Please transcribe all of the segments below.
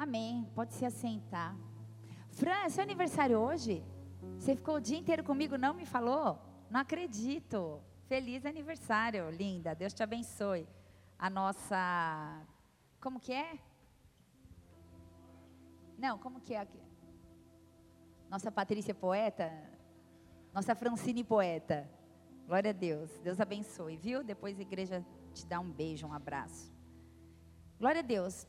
Amém. Pode se assentar. Fran, é seu aniversário hoje? Você ficou o dia inteiro comigo, não me falou? Não acredito. Feliz aniversário, linda. Deus te abençoe. A nossa. Como que é? Não, como que é aqui? Nossa Patrícia poeta? Nossa Francine poeta. Glória a Deus. Deus abençoe, viu? Depois a igreja te dá um beijo, um abraço. Glória a Deus.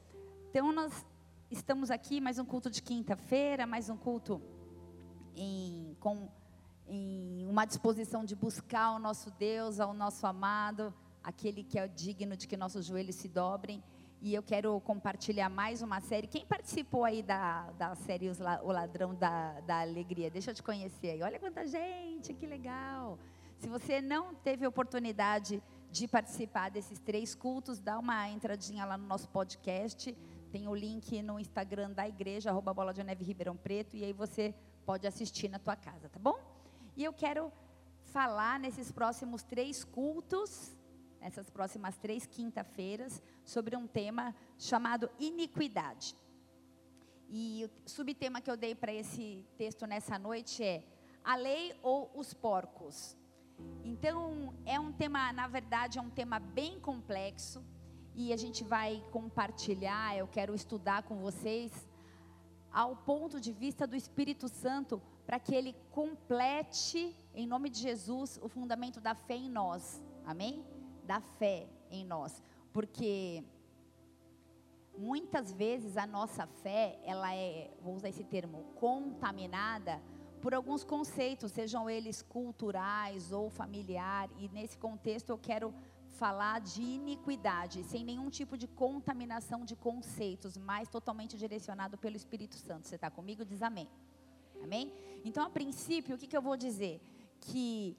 Então nós estamos aqui, mais um culto de quinta-feira, mais um culto em, com em uma disposição de buscar o nosso Deus, ao nosso amado, aquele que é digno de que nossos joelhos se dobrem. E eu quero compartilhar mais uma série. Quem participou aí da, da série O Ladrão da, da Alegria? Deixa eu te conhecer aí. Olha quanta gente, que legal. Se você não teve oportunidade de participar desses três cultos, dá uma entradinha lá no nosso podcast. Tem o link no Instagram da igreja, arroba Bola de Neve Ribeirão Preto, e aí você pode assistir na tua casa, tá bom? E eu quero falar nesses próximos três cultos, nessas próximas três quinta-feiras, sobre um tema chamado iniquidade. E o subtema que eu dei para esse texto nessa noite é a lei ou os porcos. Então, é um tema, na verdade, é um tema bem complexo e a gente vai compartilhar, eu quero estudar com vocês ao ponto de vista do Espírito Santo, para que ele complete, em nome de Jesus, o fundamento da fé em nós. Amém? Da fé em nós. Porque muitas vezes a nossa fé, ela é, vou usar esse termo, contaminada por alguns conceitos, sejam eles culturais ou familiar, e nesse contexto eu quero falar de iniquidade, sem nenhum tipo de contaminação de conceitos, mas totalmente direcionado pelo Espírito Santo. Você está comigo? Diz amém. Amém? Então, a princípio, o que, que eu vou dizer? Que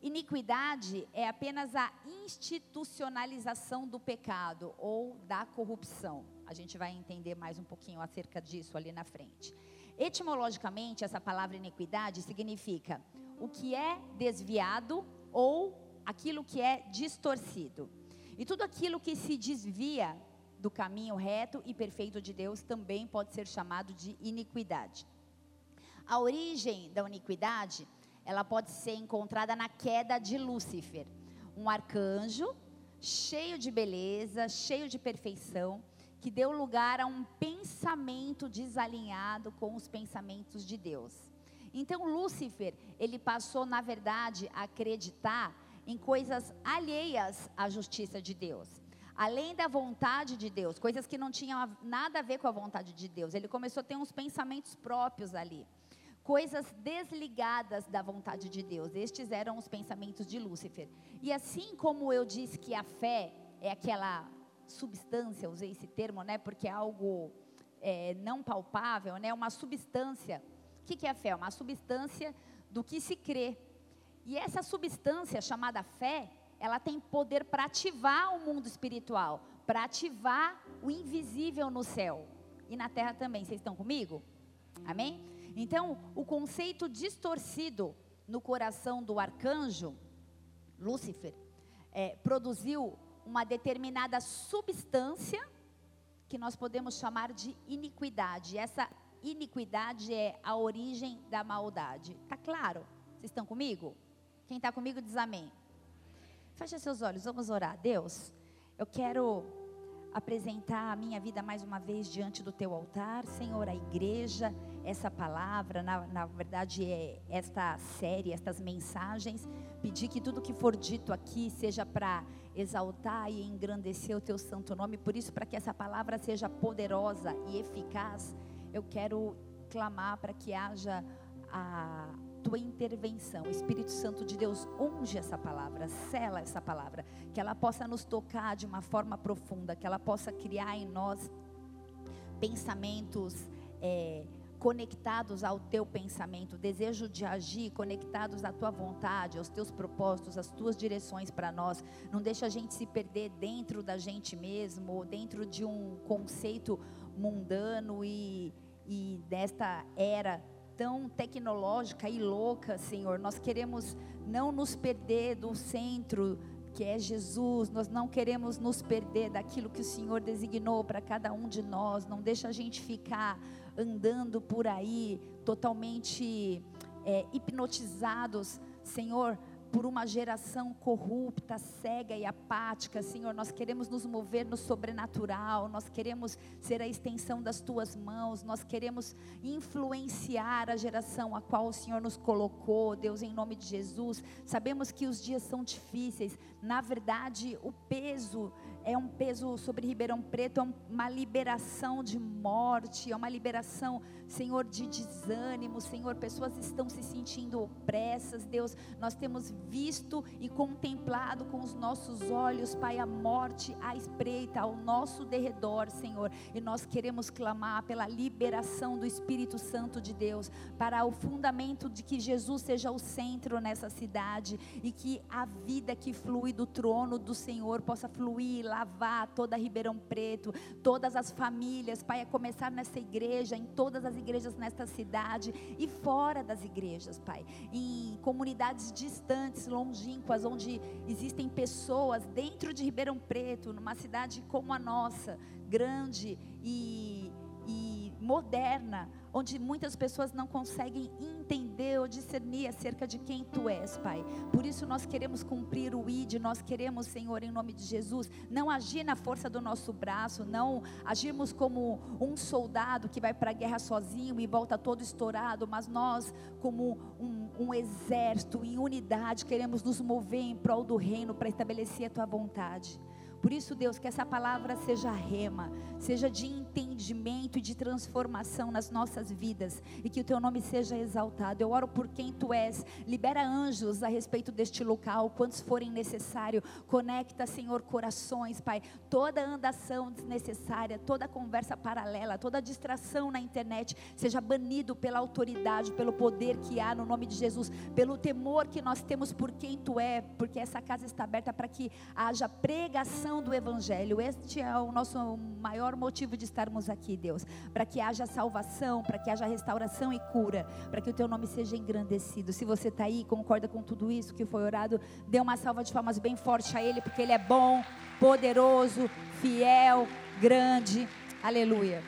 iniquidade é apenas a institucionalização do pecado ou da corrupção. A gente vai entender mais um pouquinho acerca disso ali na frente. Etimologicamente, essa palavra iniquidade significa o que é desviado ou aquilo que é distorcido. E tudo aquilo que se desvia do caminho reto e perfeito de Deus também pode ser chamado de iniquidade. A origem da iniquidade, ela pode ser encontrada na queda de Lúcifer, um arcanjo cheio de beleza, cheio de perfeição, que deu lugar a um pensamento desalinhado com os pensamentos de Deus. Então Lúcifer, ele passou na verdade a acreditar em coisas alheias à justiça de Deus. Além da vontade de Deus, coisas que não tinham nada a ver com a vontade de Deus. Ele começou a ter uns pensamentos próprios ali. Coisas desligadas da vontade de Deus. Estes eram os pensamentos de Lúcifer. E assim como eu disse que a fé é aquela substância, usei esse termo, né? Porque é algo é, não palpável, né? Uma substância. O que, é a fé? Uma substância do que se crê. E essa substância chamada fé, ela tem poder para ativar o mundo espiritual, para ativar o invisível no céu e na terra também. Vocês estão comigo? Amém? Então, o conceito distorcido no coração do arcanjo Lúcifer é, produziu uma determinada substância que nós podemos chamar de iniquidade. Essa iniquidade é a origem da maldade. Tá claro? Vocês estão comigo? Quem está comigo diz amém. Feche seus olhos, vamos orar. Deus, eu quero apresentar a minha vida mais uma vez diante do teu altar, Senhor, a igreja, essa palavra, na, na verdade é esta série, estas mensagens, pedir que tudo que for dito aqui seja para exaltar e engrandecer o teu santo nome, por isso, para que essa palavra seja poderosa e eficaz, eu quero clamar para que haja a tua intervenção. Espírito Santo de Deus, unge essa palavra, sela essa palavra, que ela possa nos tocar de uma forma profunda, que ela possa criar em nós pensamentos é, conectados ao teu pensamento, desejo de agir, conectados à tua vontade, aos teus propósitos, às tuas direções para nós. Não deixa a gente se perder dentro da gente mesmo, ou dentro de um conceito mundano e, e desta era tão tecnológica e louca, Senhor. Nós queremos não nos perder do centro que é Jesus. Nós não queremos nos perder daquilo que o Senhor designou para cada um de nós. Não deixa a gente ficar andando por aí totalmente é, hipnotizados, Senhor por uma geração corrupta, cega e apática, Senhor. Nós queremos nos mover no sobrenatural, nós queremos ser a extensão das tuas mãos, nós queremos influenciar a geração a qual o Senhor nos colocou, Deus, em nome de Jesus. Sabemos que os dias são difíceis, na verdade, o peso é um peso sobre Ribeirão Preto, é uma liberação de morte, é uma liberação, Senhor, de desânimo, Senhor, pessoas estão se sentindo opressas, Deus, nós temos visto e contemplado com os nossos olhos, Pai, a morte à espreita, ao nosso derredor, Senhor, e nós queremos clamar pela liberação do Espírito Santo de Deus, para o fundamento de que Jesus seja o centro nessa cidade e que a vida que flui do trono do Senhor possa fluir lavar toda Ribeirão Preto, todas as famílias, Pai, a começar nessa igreja, em todas as igrejas nesta cidade e fora das igrejas, Pai, em comunidades distantes, longínquas, onde existem pessoas dentro de Ribeirão Preto, numa cidade como a nossa, grande e, e moderna, onde muitas pessoas não conseguem entender ou discernir acerca de quem tu és, Pai. Por isso nós queremos cumprir o ID, nós queremos, Senhor, em nome de Jesus, não agir na força do nosso braço, não agirmos como um soldado que vai para a guerra sozinho e volta todo estourado, mas nós, como um, um exército em unidade, queremos nos mover em prol do reino para estabelecer a tua vontade. Por isso, Deus, que essa palavra seja rema, seja de entendimento e de transformação nas nossas vidas e que o teu nome seja exaltado. Eu oro por quem tu és. Libera anjos a respeito deste local, quantos forem necessário. Conecta, Senhor, corações, Pai. Toda andação desnecessária, toda conversa paralela, toda distração na internet seja banido pela autoridade, pelo poder que há no nome de Jesus, pelo temor que nós temos por quem tu é, porque essa casa está aberta para que haja pregação pregação do Evangelho. Este é o nosso maior motivo de estarmos aqui, Deus. Para que haja salvação, para que haja restauração e cura, para que o teu nome seja engrandecido. Se você está aí, concorda com tudo isso que foi orado, dê uma salva de palmas bem forte a Ele, porque Ele é bom, poderoso, fiel, grande. Aleluia.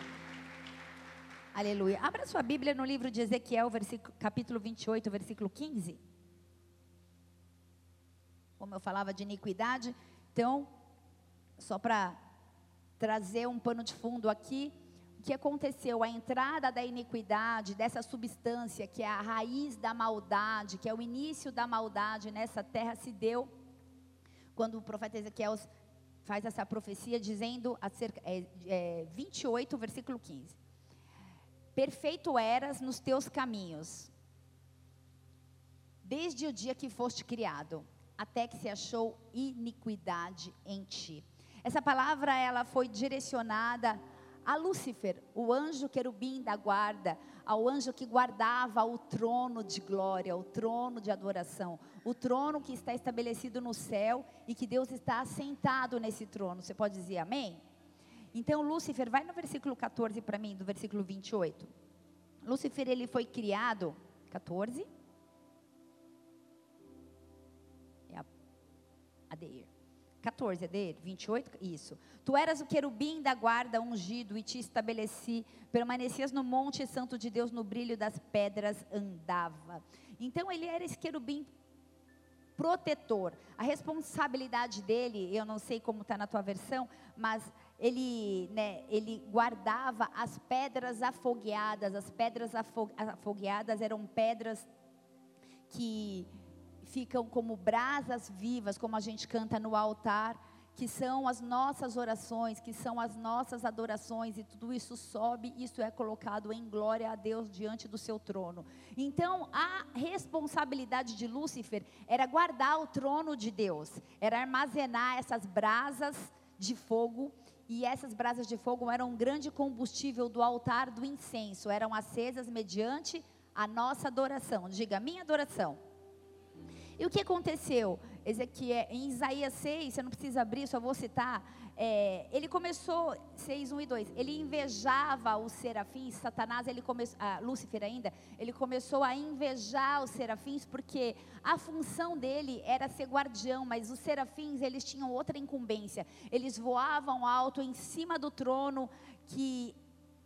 Aleluia. Abra sua Bíblia no livro de Ezequiel, capítulo 28, versículo 15. Como eu falava de iniquidade, então só para trazer um pano de fundo aqui, o que aconteceu? A entrada da iniquidade, dessa substância que é a raiz da maldade, que é o início da maldade nessa terra, se deu quando o profeta Ezequiel faz essa profecia dizendo, acerca, é, é, 28, versículo 15: Perfeito eras nos teus caminhos, desde o dia que foste criado, até que se achou iniquidade em ti. Essa palavra ela foi direcionada a Lúcifer, o anjo querubim da guarda, ao anjo que guardava o trono de glória, o trono de adoração, o trono que está estabelecido no céu e que Deus está assentado nesse trono. Você pode dizer amém? Então, Lúcifer, vai no versículo 14 para mim, do versículo 28. Lúcifer, ele foi criado, 14. É a, a Deir. 14, é dele? 28? Isso. Tu eras o querubim da guarda ungido e te estabeleci, permanecias no monte santo de Deus, no brilho das pedras andava. Então ele era esse querubim protetor. A responsabilidade dele, eu não sei como está na tua versão, mas ele, né, ele guardava as pedras afogueadas. As pedras afogueadas eram pedras que ficam como brasas vivas, como a gente canta no altar, que são as nossas orações, que são as nossas adorações, e tudo isso sobe, isso é colocado em glória a Deus diante do seu trono. Então, a responsabilidade de Lúcifer era guardar o trono de Deus, era armazenar essas brasas de fogo, e essas brasas de fogo eram um grande combustível do altar do incenso, eram acesas mediante a nossa adoração. Diga, minha adoração. E o que aconteceu? Ezequiel, em Isaías 6, você não precisa abrir, só vou citar. É, ele começou, 6, 1 e 2, ele invejava os serafins, Satanás, ele começou, ah, Lúcifer ainda, ele começou a invejar os serafins, porque a função dele era ser guardião, mas os serafins, eles tinham outra incumbência, eles voavam alto em cima do trono, que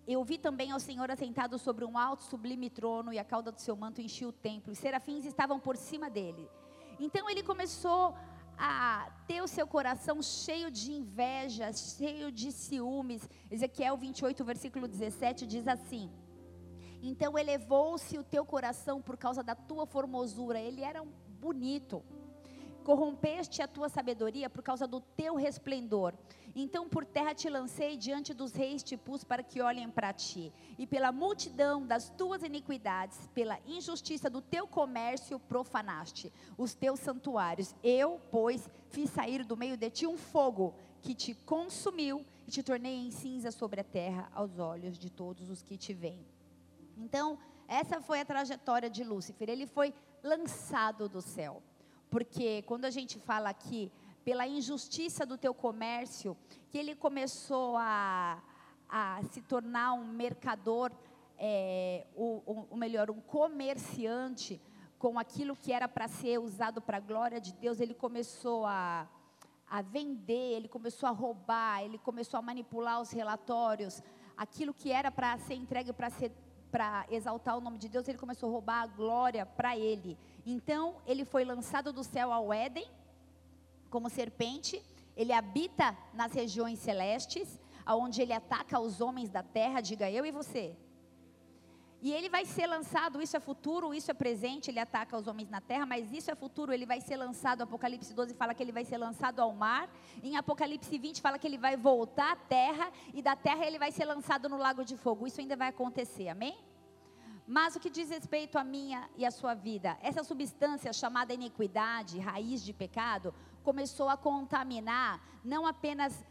eu vi também ao Senhor assentado sobre um alto sublime trono, e a cauda do seu manto enchia o templo, os serafins estavam por cima dele, então ele começou a ter o seu coração cheio de inveja, cheio de ciúmes. Ezequiel 28, versículo 17 diz assim: Então elevou-se o teu coração por causa da tua formosura. Ele era bonito. Corrompeste a tua sabedoria por causa do teu resplendor. Então por terra te lancei, diante dos reis te pus para que olhem para ti. E pela multidão das tuas iniquidades, pela injustiça do teu comércio, profanaste os teus santuários. Eu, pois, fiz sair do meio de ti um fogo que te consumiu e te tornei em cinza sobre a terra aos olhos de todos os que te veem. Então, essa foi a trajetória de Lúcifer. Ele foi lançado do céu. Porque quando a gente fala aqui pela injustiça do teu comércio, que ele começou a, a se tornar um mercador, é, ou, ou melhor, um comerciante com aquilo que era para ser usado para a glória de Deus, ele começou a, a vender, ele começou a roubar, ele começou a manipular os relatórios, aquilo que era para ser entregue para ser para exaltar o nome de Deus, ele começou a roubar a glória para ele. Então, ele foi lançado do céu ao Éden, como serpente, ele habita nas regiões celestes, aonde ele ataca os homens da terra, diga eu e você. E ele vai ser lançado, isso é futuro, isso é presente, ele ataca os homens na terra, mas isso é futuro, ele vai ser lançado, Apocalipse 12 fala que ele vai ser lançado ao mar, em Apocalipse 20 fala que ele vai voltar à terra, e da terra ele vai ser lançado no lago de fogo, isso ainda vai acontecer, amém? Mas o que diz respeito a minha e a sua vida, essa substância chamada iniquidade, raiz de pecado, começou a contaminar não apenas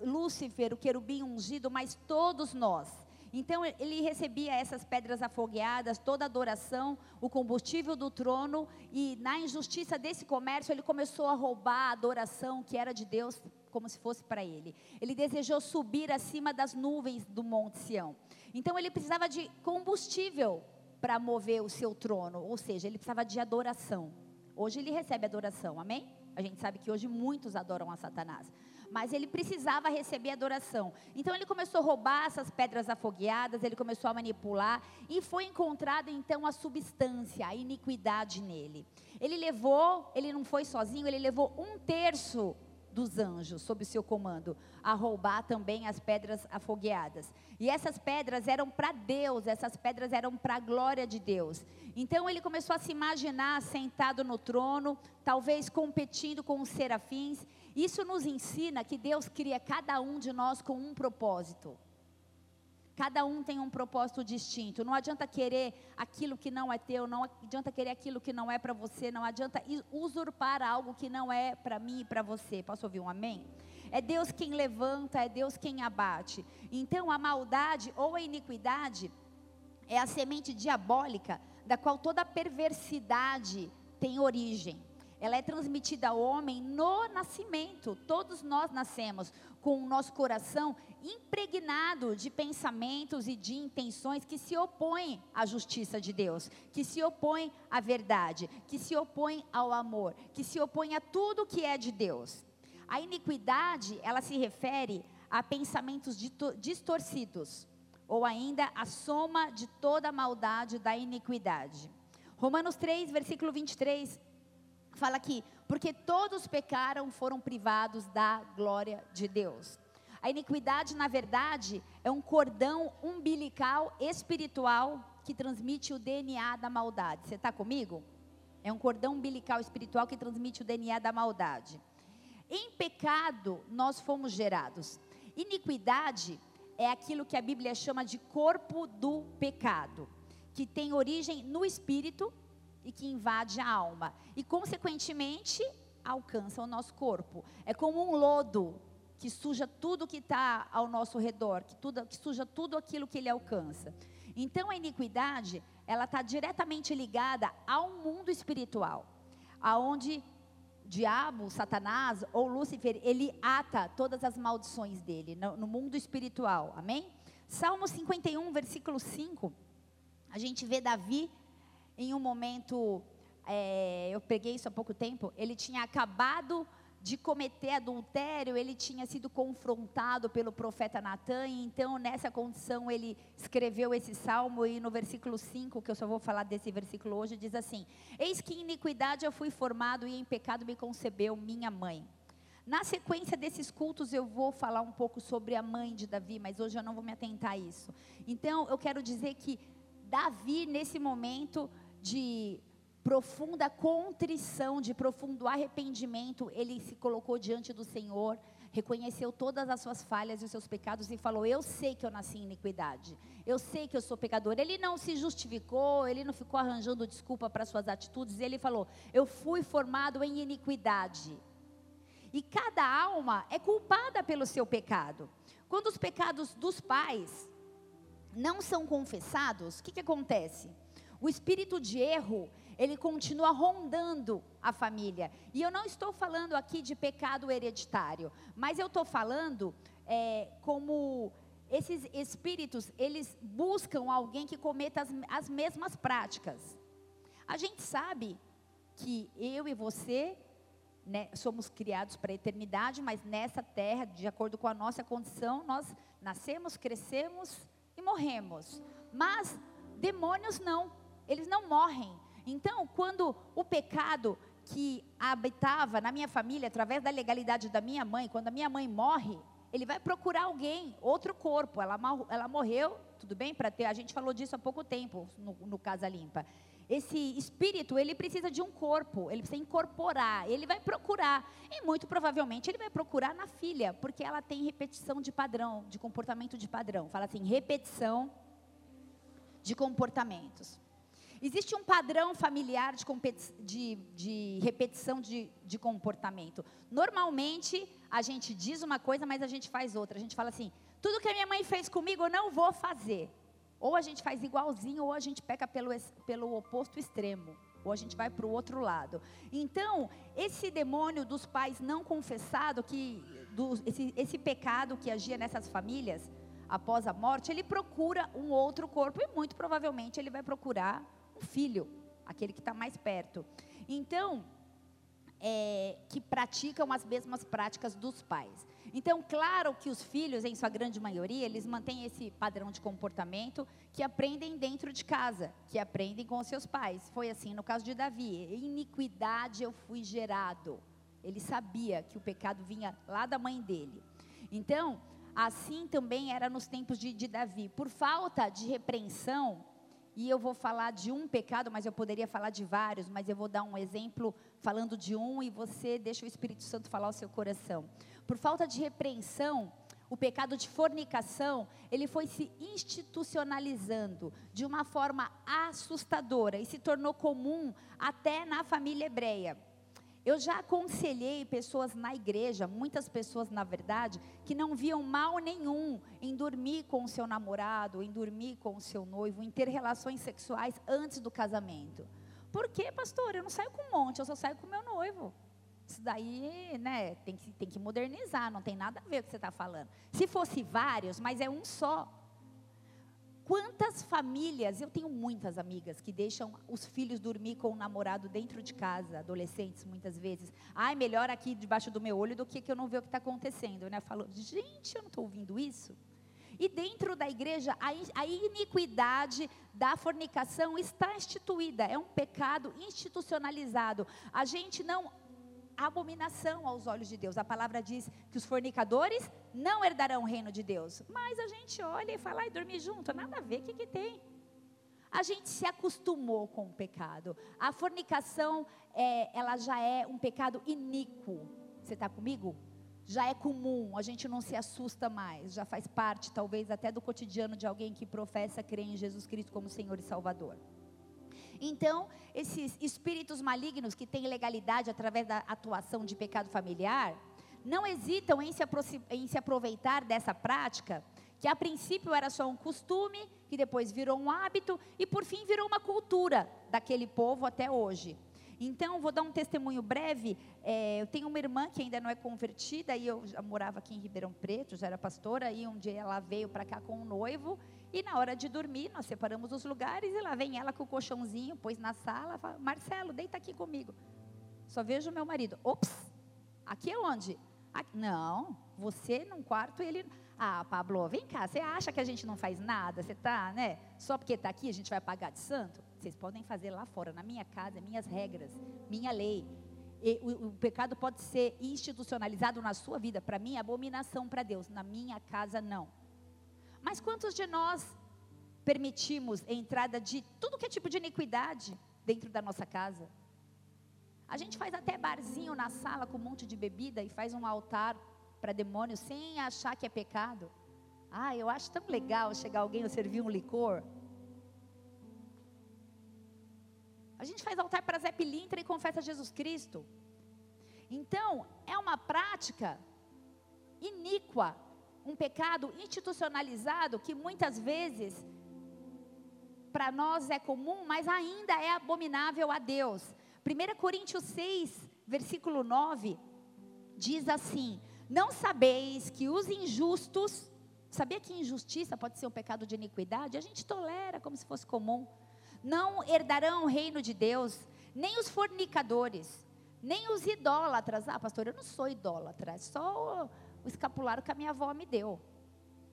Lúcifer, o querubim ungido, mas todos nós. Então ele recebia essas pedras afogueadas, toda a adoração, o combustível do trono, e na injustiça desse comércio ele começou a roubar a adoração que era de Deus, como se fosse para ele. Ele desejou subir acima das nuvens do Monte Sião. Então ele precisava de combustível para mover o seu trono, ou seja, ele precisava de adoração. Hoje ele recebe adoração, amém? A gente sabe que hoje muitos adoram a Satanás. Mas ele precisava receber adoração. Então ele começou a roubar essas pedras afogueadas, ele começou a manipular e foi encontrada então a substância, a iniquidade nele. Ele levou, ele não foi sozinho, ele levou um terço dos anjos sob seu comando a roubar também as pedras afogueadas. E essas pedras eram para Deus, essas pedras eram para a glória de Deus. Então ele começou a se imaginar sentado no trono, talvez competindo com os serafins. Isso nos ensina que Deus cria cada um de nós com um propósito. Cada um tem um propósito distinto. Não adianta querer aquilo que não é teu, não adianta querer aquilo que não é para você, não adianta usurpar algo que não é para mim e para você. Posso ouvir um amém? É Deus quem levanta, é Deus quem abate. Então a maldade ou a iniquidade é a semente diabólica da qual toda perversidade tem origem ela é transmitida ao homem no nascimento. Todos nós nascemos com o nosso coração impregnado de pensamentos e de intenções que se opõem à justiça de Deus, que se opõem à verdade, que se opõem ao amor, que se opõem a tudo que é de Deus. A iniquidade, ela se refere a pensamentos distorcidos, ou ainda a soma de toda a maldade da iniquidade. Romanos 3, versículo 23 fala aqui, porque todos pecaram, foram privados da glória de Deus. A iniquidade, na verdade, é um cordão umbilical espiritual que transmite o DNA da maldade. Você está comigo? É um cordão umbilical espiritual que transmite o DNA da maldade. Em pecado, nós fomos gerados. Iniquidade é aquilo que a Bíblia chama de corpo do pecado, que tem origem no espírito e que invade a alma e, consequentemente, alcança o nosso corpo. É como um lodo que suja tudo que está ao nosso redor, que, tudo, que suja tudo aquilo que ele alcança. Então, a iniquidade, ela está diretamente ligada ao mundo espiritual, aonde diabo, Satanás ou Lúcifer, ele ata todas as maldições dele no, no mundo espiritual. Amém? Salmo 51, versículo 5. A gente vê Davi em um momento, é, eu peguei isso há pouco tempo, ele tinha acabado de cometer adultério, ele tinha sido confrontado pelo profeta Natan, e então nessa condição ele escreveu esse salmo, e no versículo 5, que eu só vou falar desse versículo hoje, diz assim: Eis que em iniquidade eu fui formado, e em pecado me concebeu minha mãe. Na sequência desses cultos eu vou falar um pouco sobre a mãe de Davi, mas hoje eu não vou me atentar a isso. Então eu quero dizer que Davi, nesse momento de profunda contrição, de profundo arrependimento, ele se colocou diante do Senhor, reconheceu todas as suas falhas e os seus pecados e falou: Eu sei que eu nasci em iniquidade, eu sei que eu sou pecador. Ele não se justificou, ele não ficou arranjando desculpa para suas atitudes, ele falou: Eu fui formado em iniquidade. E cada alma é culpada pelo seu pecado. Quando os pecados dos pais não são confessados, o que, que acontece? O espírito de erro, ele continua rondando a família. E eu não estou falando aqui de pecado hereditário, mas eu estou falando é, como esses espíritos, eles buscam alguém que cometa as, as mesmas práticas. A gente sabe que eu e você né, somos criados para a eternidade, mas nessa terra, de acordo com a nossa condição, nós nascemos, crescemos e morremos. Mas demônios não, eles não morrem. Então, quando o pecado que habitava na minha família, através da legalidade da minha mãe, quando a minha mãe morre, ele vai procurar alguém, outro corpo. Ela, ela morreu, tudo bem? Para ter, a gente falou disso há pouco tempo no, no Casa Limpa. Esse espírito, ele precisa de um corpo, ele precisa incorporar, ele vai procurar. E muito provavelmente ele vai procurar na filha, porque ela tem repetição de padrão, de comportamento de padrão. Fala assim, repetição de comportamentos. Existe um padrão familiar de, de, de repetição de, de, comportamento. Normalmente, a gente diz uma coisa, mas a gente faz outra. A gente fala assim: tudo que a minha mãe fez comigo, eu não vou fazer. Ou a gente faz igualzinho, ou a gente peca pelo, pelo oposto extremo. Ou a gente vai para o outro lado. Então, esse demônio dos pais não confessado, que, esse, esse pecado que agia nessas famílias, após a morte, ele procura um outro corpo e muito provavelmente ele vai procurar um filho, aquele que está mais perto. Então, é, que praticam as mesmas práticas dos pais. Então, claro que os filhos, em sua grande maioria, eles mantêm esse padrão de comportamento que aprendem dentro de casa, que aprendem com seus pais. Foi assim no caso de Davi. Iniquidade eu fui gerado. Ele sabia que o pecado vinha lá da mãe dele. Então, assim também era nos tempos de, de Davi. Por falta de repreensão, e eu vou falar de um pecado, mas eu poderia falar de vários, mas eu vou dar um exemplo falando de um e você deixa o Espírito Santo falar o seu coração. Por falta de repreensão, o pecado de fornicação, ele foi se institucionalizando de uma forma assustadora e se tornou comum até na família hebreia. Eu já aconselhei pessoas na igreja, muitas pessoas na verdade, que não viam mal nenhum em dormir com o seu namorado, em dormir com o seu noivo, em ter relações sexuais antes do casamento. Por quê, pastor? Eu não saio com um monte, eu só saio com o meu noivo. Isso daí, né, tem que, tem que modernizar, não tem nada a ver com o que você está falando. Se fosse vários, mas é um só. Quantas famílias, eu tenho muitas amigas que deixam os filhos dormir com o namorado dentro de casa, adolescentes muitas vezes. Ai, melhor aqui debaixo do meu olho do que que eu não ver o que está acontecendo, né? Falou, gente, eu não estou ouvindo isso. E dentro da igreja, a, a iniquidade da fornicação está instituída, é um pecado institucionalizado. A gente não abominação aos olhos de Deus. A palavra diz que os fornicadores não herdarão o reino de Deus. Mas a gente olha e fala, ai, dormir junto, nada a ver, o que, que tem? A gente se acostumou com o pecado. A fornicação, é, ela já é um pecado iníquo. Você está comigo? Já é comum, a gente não se assusta mais, já faz parte, talvez, até do cotidiano de alguém que professa crer em Jesus Cristo como Senhor e Salvador. Então, esses espíritos malignos que têm legalidade através da atuação de pecado familiar, não hesitam em se, em se aproveitar dessa prática, que a princípio era só um costume, que depois virou um hábito e por fim virou uma cultura daquele povo até hoje. Então, vou dar um testemunho breve. É, eu tenho uma irmã que ainda não é convertida, e eu morava aqui em Ribeirão Preto, já era pastora, e um dia ela veio para cá com um noivo, e na hora de dormir, nós separamos os lugares, e lá vem ela com o colchãozinho, pôs na sala, fala, Marcelo, deita aqui comigo. Só vejo meu marido. Ops, aqui é onde? Aqui, não, você num quarto e ele... Ah, Pablo, vem cá, você acha que a gente não faz nada? Você tá, né? Só porque está aqui a gente vai pagar de santo? Vocês podem fazer lá fora, na minha casa, minhas regras, minha lei. O, o, pecado pode ser institucionalizado na sua vida. Para mim, é abominação para Deus. Na minha casa, não. Mas quantos de nós permitimos a entrada de tudo que é tipo de iniquidade dentro da nossa casa? A gente faz até barzinho na sala com um monte de bebida e faz um altar para demônios sem achar que é pecado. Ah, eu acho tão legal chegar alguém e servir um licor. A gente faz altar para Zé Pilintra e confessa Jesus Cristo. Então, é uma prática iníqua, um pecado institucionalizado que muitas vezes para nós é comum, mas ainda é abominável a Deus. 1 Coríntios 6, versículo 9, diz assim: Não sabeis que os injustos, sabia que injustiça pode ser um pecado de iniquidade? A gente tolera como se fosse comum não herdarão o reino de Deus, nem os fornicadores, nem os idólatras. Ah, pastor, eu não sou idólatra, é só o, escapulário que a minha avó me deu.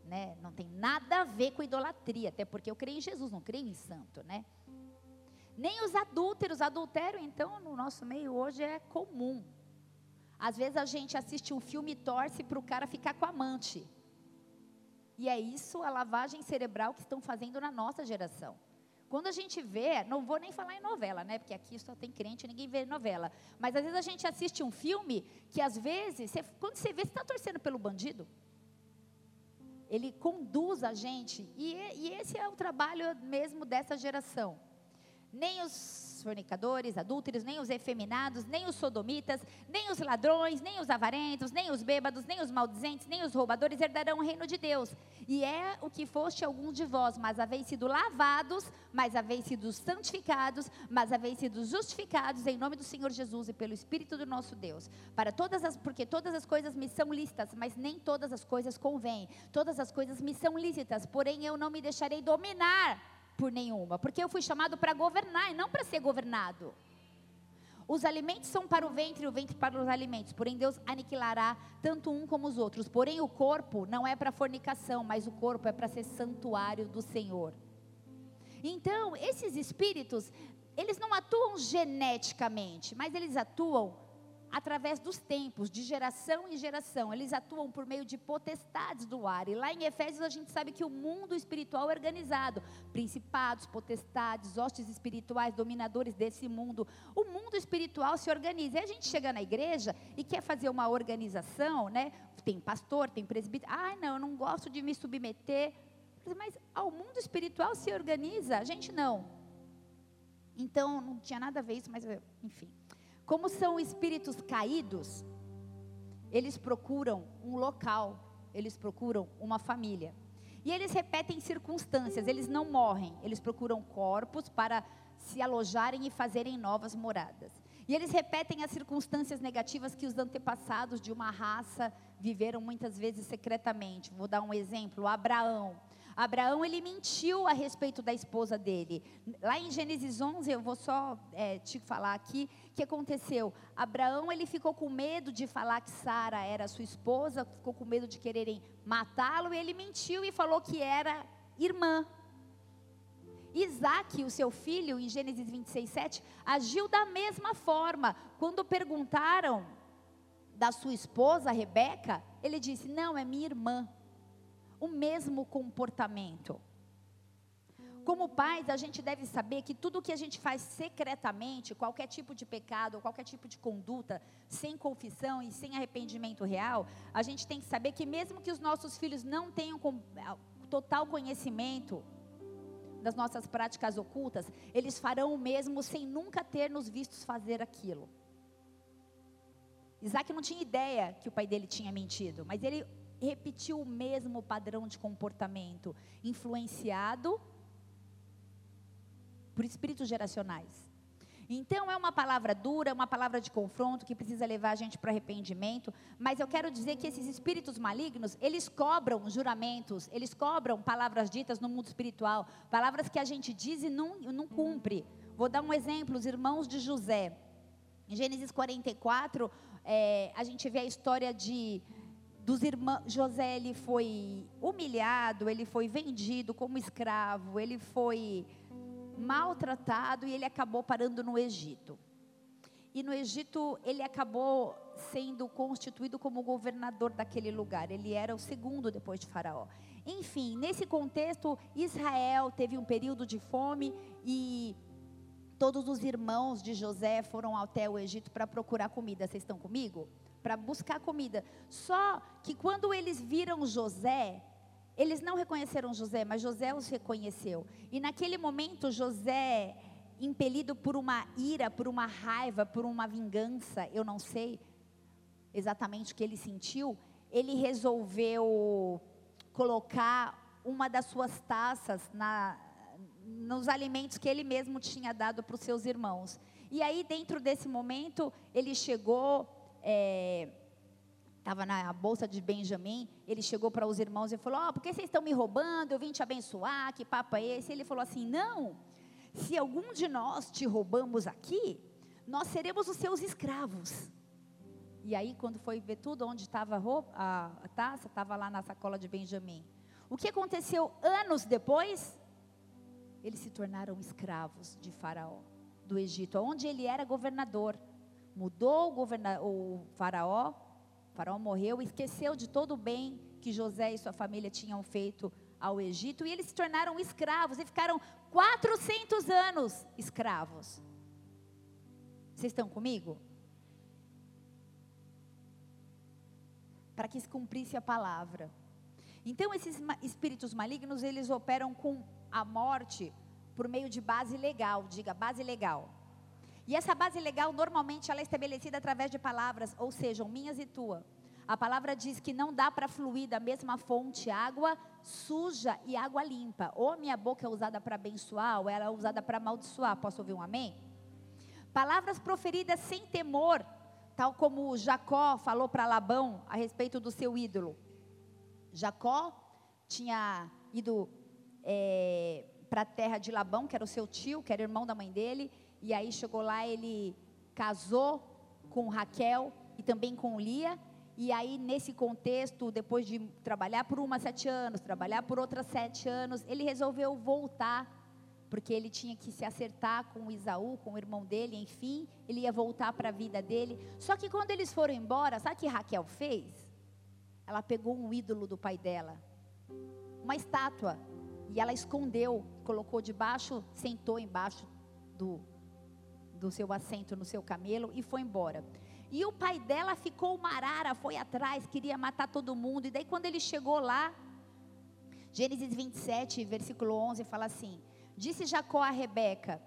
Né? Não tem nada a ver com idolatria, até porque eu creio em Jesus, não creio em santo, né? Nem os adúlteros, adultério, então, no nosso meio hoje é comum. Às vezes a gente assiste um filme e torce para o cara ficar com a amante. E é isso a lavagem cerebral que estão fazendo na nossa geração. Quando a gente vê, não vou nem falar em novela, né? Porque aqui só tem crente, ninguém vê novela. Mas às vezes a gente assiste um filme que às vezes, você, quando você vê, você está torcendo pelo bandido. Ele conduz a gente. E, e esse é o trabalho mesmo dessa geração. Nem os fornicadores, adúlteros, nem os efeminados, nem os sodomitas, nem os ladrões, nem os avarentos, nem os bêbados, nem os maldizentes, nem os roubadores herdarão o reino de Deus. E é o que foste alguns de vós, mas haveis sido lavados, mas haveis sido santificados, mas haveis sido justificados em nome do Senhor Jesus e pelo Espírito do nosso Deus. Para todas as, porque todas as coisas me são lícitas, mas nem todas as coisas convêm. Todas as coisas me são lícitas, porém eu não me deixarei dominar por nenhuma, porque eu fui chamado para governar e não para ser governado. Os alimentos são para o ventre e o ventre para os alimentos, porém Deus aniquilará tanto um como os outros. Porém o corpo não é para fornicação, mas o corpo é para ser santuário do Senhor. Então, esses espíritos, eles não atuam geneticamente, mas eles atuam através dos tempos, de geração em geração. Eles atuam por meio de potestades do ar. E lá em Efésios a gente sabe que o mundo espiritual é organizado: principados, potestades, hostes espirituais, dominadores desse mundo. O mundo espiritual se organiza. E a gente chega na igreja e quer fazer uma organização, né? Tem pastor, tem presbítero. Ah, não, eu não gosto de me submeter. Mas ao mundo espiritual se organiza, a gente não. Então, não tinha nada a ver isso, mas enfim. Como são espíritos caídos, eles procuram um local, eles procuram uma família. E eles repetem circunstâncias, eles não morrem, eles procuram corpos para se alojarem e fazerem novas moradas. E eles repetem as circunstâncias negativas que os antepassados de uma raça viveram muitas vezes secretamente. Vou dar um exemplo: Abraão. Abraão ele mentiu a respeito da esposa dele. Lá em Gênesis 11, eu vou só é, te falar aqui o que aconteceu. Abraão ele ficou com medo de falar que Sara era sua esposa, ficou com medo de quererem matá-lo e ele mentiu e falou que era irmã. Isaac, o seu filho, em Gênesis 26, 7, agiu da mesma forma. Quando perguntaram da sua esposa, Rebeca, ele disse: Não, é minha irmã o mesmo comportamento. Como pais, a gente deve saber que tudo que a gente faz secretamente, qualquer tipo de pecado, qualquer tipo de conduta, sem confissão e sem arrependimento real, a gente tem que saber que mesmo que os nossos filhos não tenham total conhecimento das nossas práticas ocultas, eles farão o mesmo sem nunca ter nos vistos fazer aquilo. Isaac não tinha ideia que o pai dele tinha mentido, mas ele repetiu o mesmo padrão de comportamento, influenciado por espíritos geracionais. Então é uma palavra dura, uma palavra de confronto que precisa levar a gente para arrependimento, mas eu quero dizer que esses espíritos malignos, eles cobram juramentos, eles cobram palavras ditas no mundo espiritual, palavras que a gente diz e não, não cumpre. Vou dar um exemplo, os irmãos de José. Em Gênesis 44, é, a gente vê a história de dos irmãos, José ele foi humilhado, ele foi vendido como escravo, ele foi maltratado e ele acabou parando no Egito. E no Egito ele acabou sendo constituído como governador daquele lugar. Ele era o segundo depois de Faraó. Enfim, nesse contexto, Israel teve um período de fome e todos os irmãos de José foram até o Egito para procurar comida. Vocês estão comigo? Para buscar comida. Só que quando eles viram José, eles não reconheceram José, mas José os reconheceu. E naquele momento, José, impelido por uma ira, por uma raiva, por uma vingança, eu não sei exatamente o que ele sentiu, ele resolveu colocar uma das suas taças na, nos alimentos que ele mesmo tinha dado para os seus irmãos. E aí, dentro desse momento, ele chegou. É, estava na bolsa de Benjamim, ele chegou para os irmãos e falou: Ó, oh, por que vocês estão me roubando? Eu vim te abençoar, que papo é esse? Ele falou assim: Não, se algum de nós te roubamos aqui, nós seremos os seus escravos. E aí, quando foi ver tudo onde estava a, a taça, estava lá na sacola de Benjamim. O que aconteceu anos depois? Eles se tornaram escravos de Faraó, do Egito, onde ele era governador. Mudou o, o Faraó, o faraó morreu, esqueceu de todo o bem que José e sua família tinham feito ao Egito e eles se tornaram escravos e ficaram 400 anos escravos. Vocês estão comigo? Para que se cumprisse a palavra. Então esses espíritos malignos, eles operam com a morte por meio de base legal, diga base legal. E essa base legal, normalmente, ela é estabelecida através de palavras, ou sejam, minhas e tua. A palavra diz que não dá para fluir da mesma fonte água suja e água limpa. Ou minha boca é usada para abençoar, ou ela é usada para amaldiçoar. Posso ouvir um amém? Palavras proferidas sem temor, tal como Jacó falou para Labão a respeito do seu ídolo. Jacó tinha ido é, para a terra de Labão, que era o seu tio, que era irmão da mãe dele, e aí chegou lá, ele casou com Raquel e também com Lia. E aí, nesse contexto, depois de trabalhar por uma sete anos, trabalhar por outras sete anos, ele resolveu voltar, porque ele tinha que se acertar com Isaú, com o irmão dele, enfim, ele ia voltar para a vida dele. Só que quando eles foram embora, sabe o que Raquel fez? Ela pegou um ídolo do pai dela, uma estátua, e ela escondeu, colocou debaixo, sentou embaixo do, do seu assento no seu camelo e foi embora. E o pai dela ficou marara, foi atrás, queria matar todo mundo. E daí quando ele chegou lá, Gênesis 27, versículo 11, fala assim: Disse Jacó a Rebeca.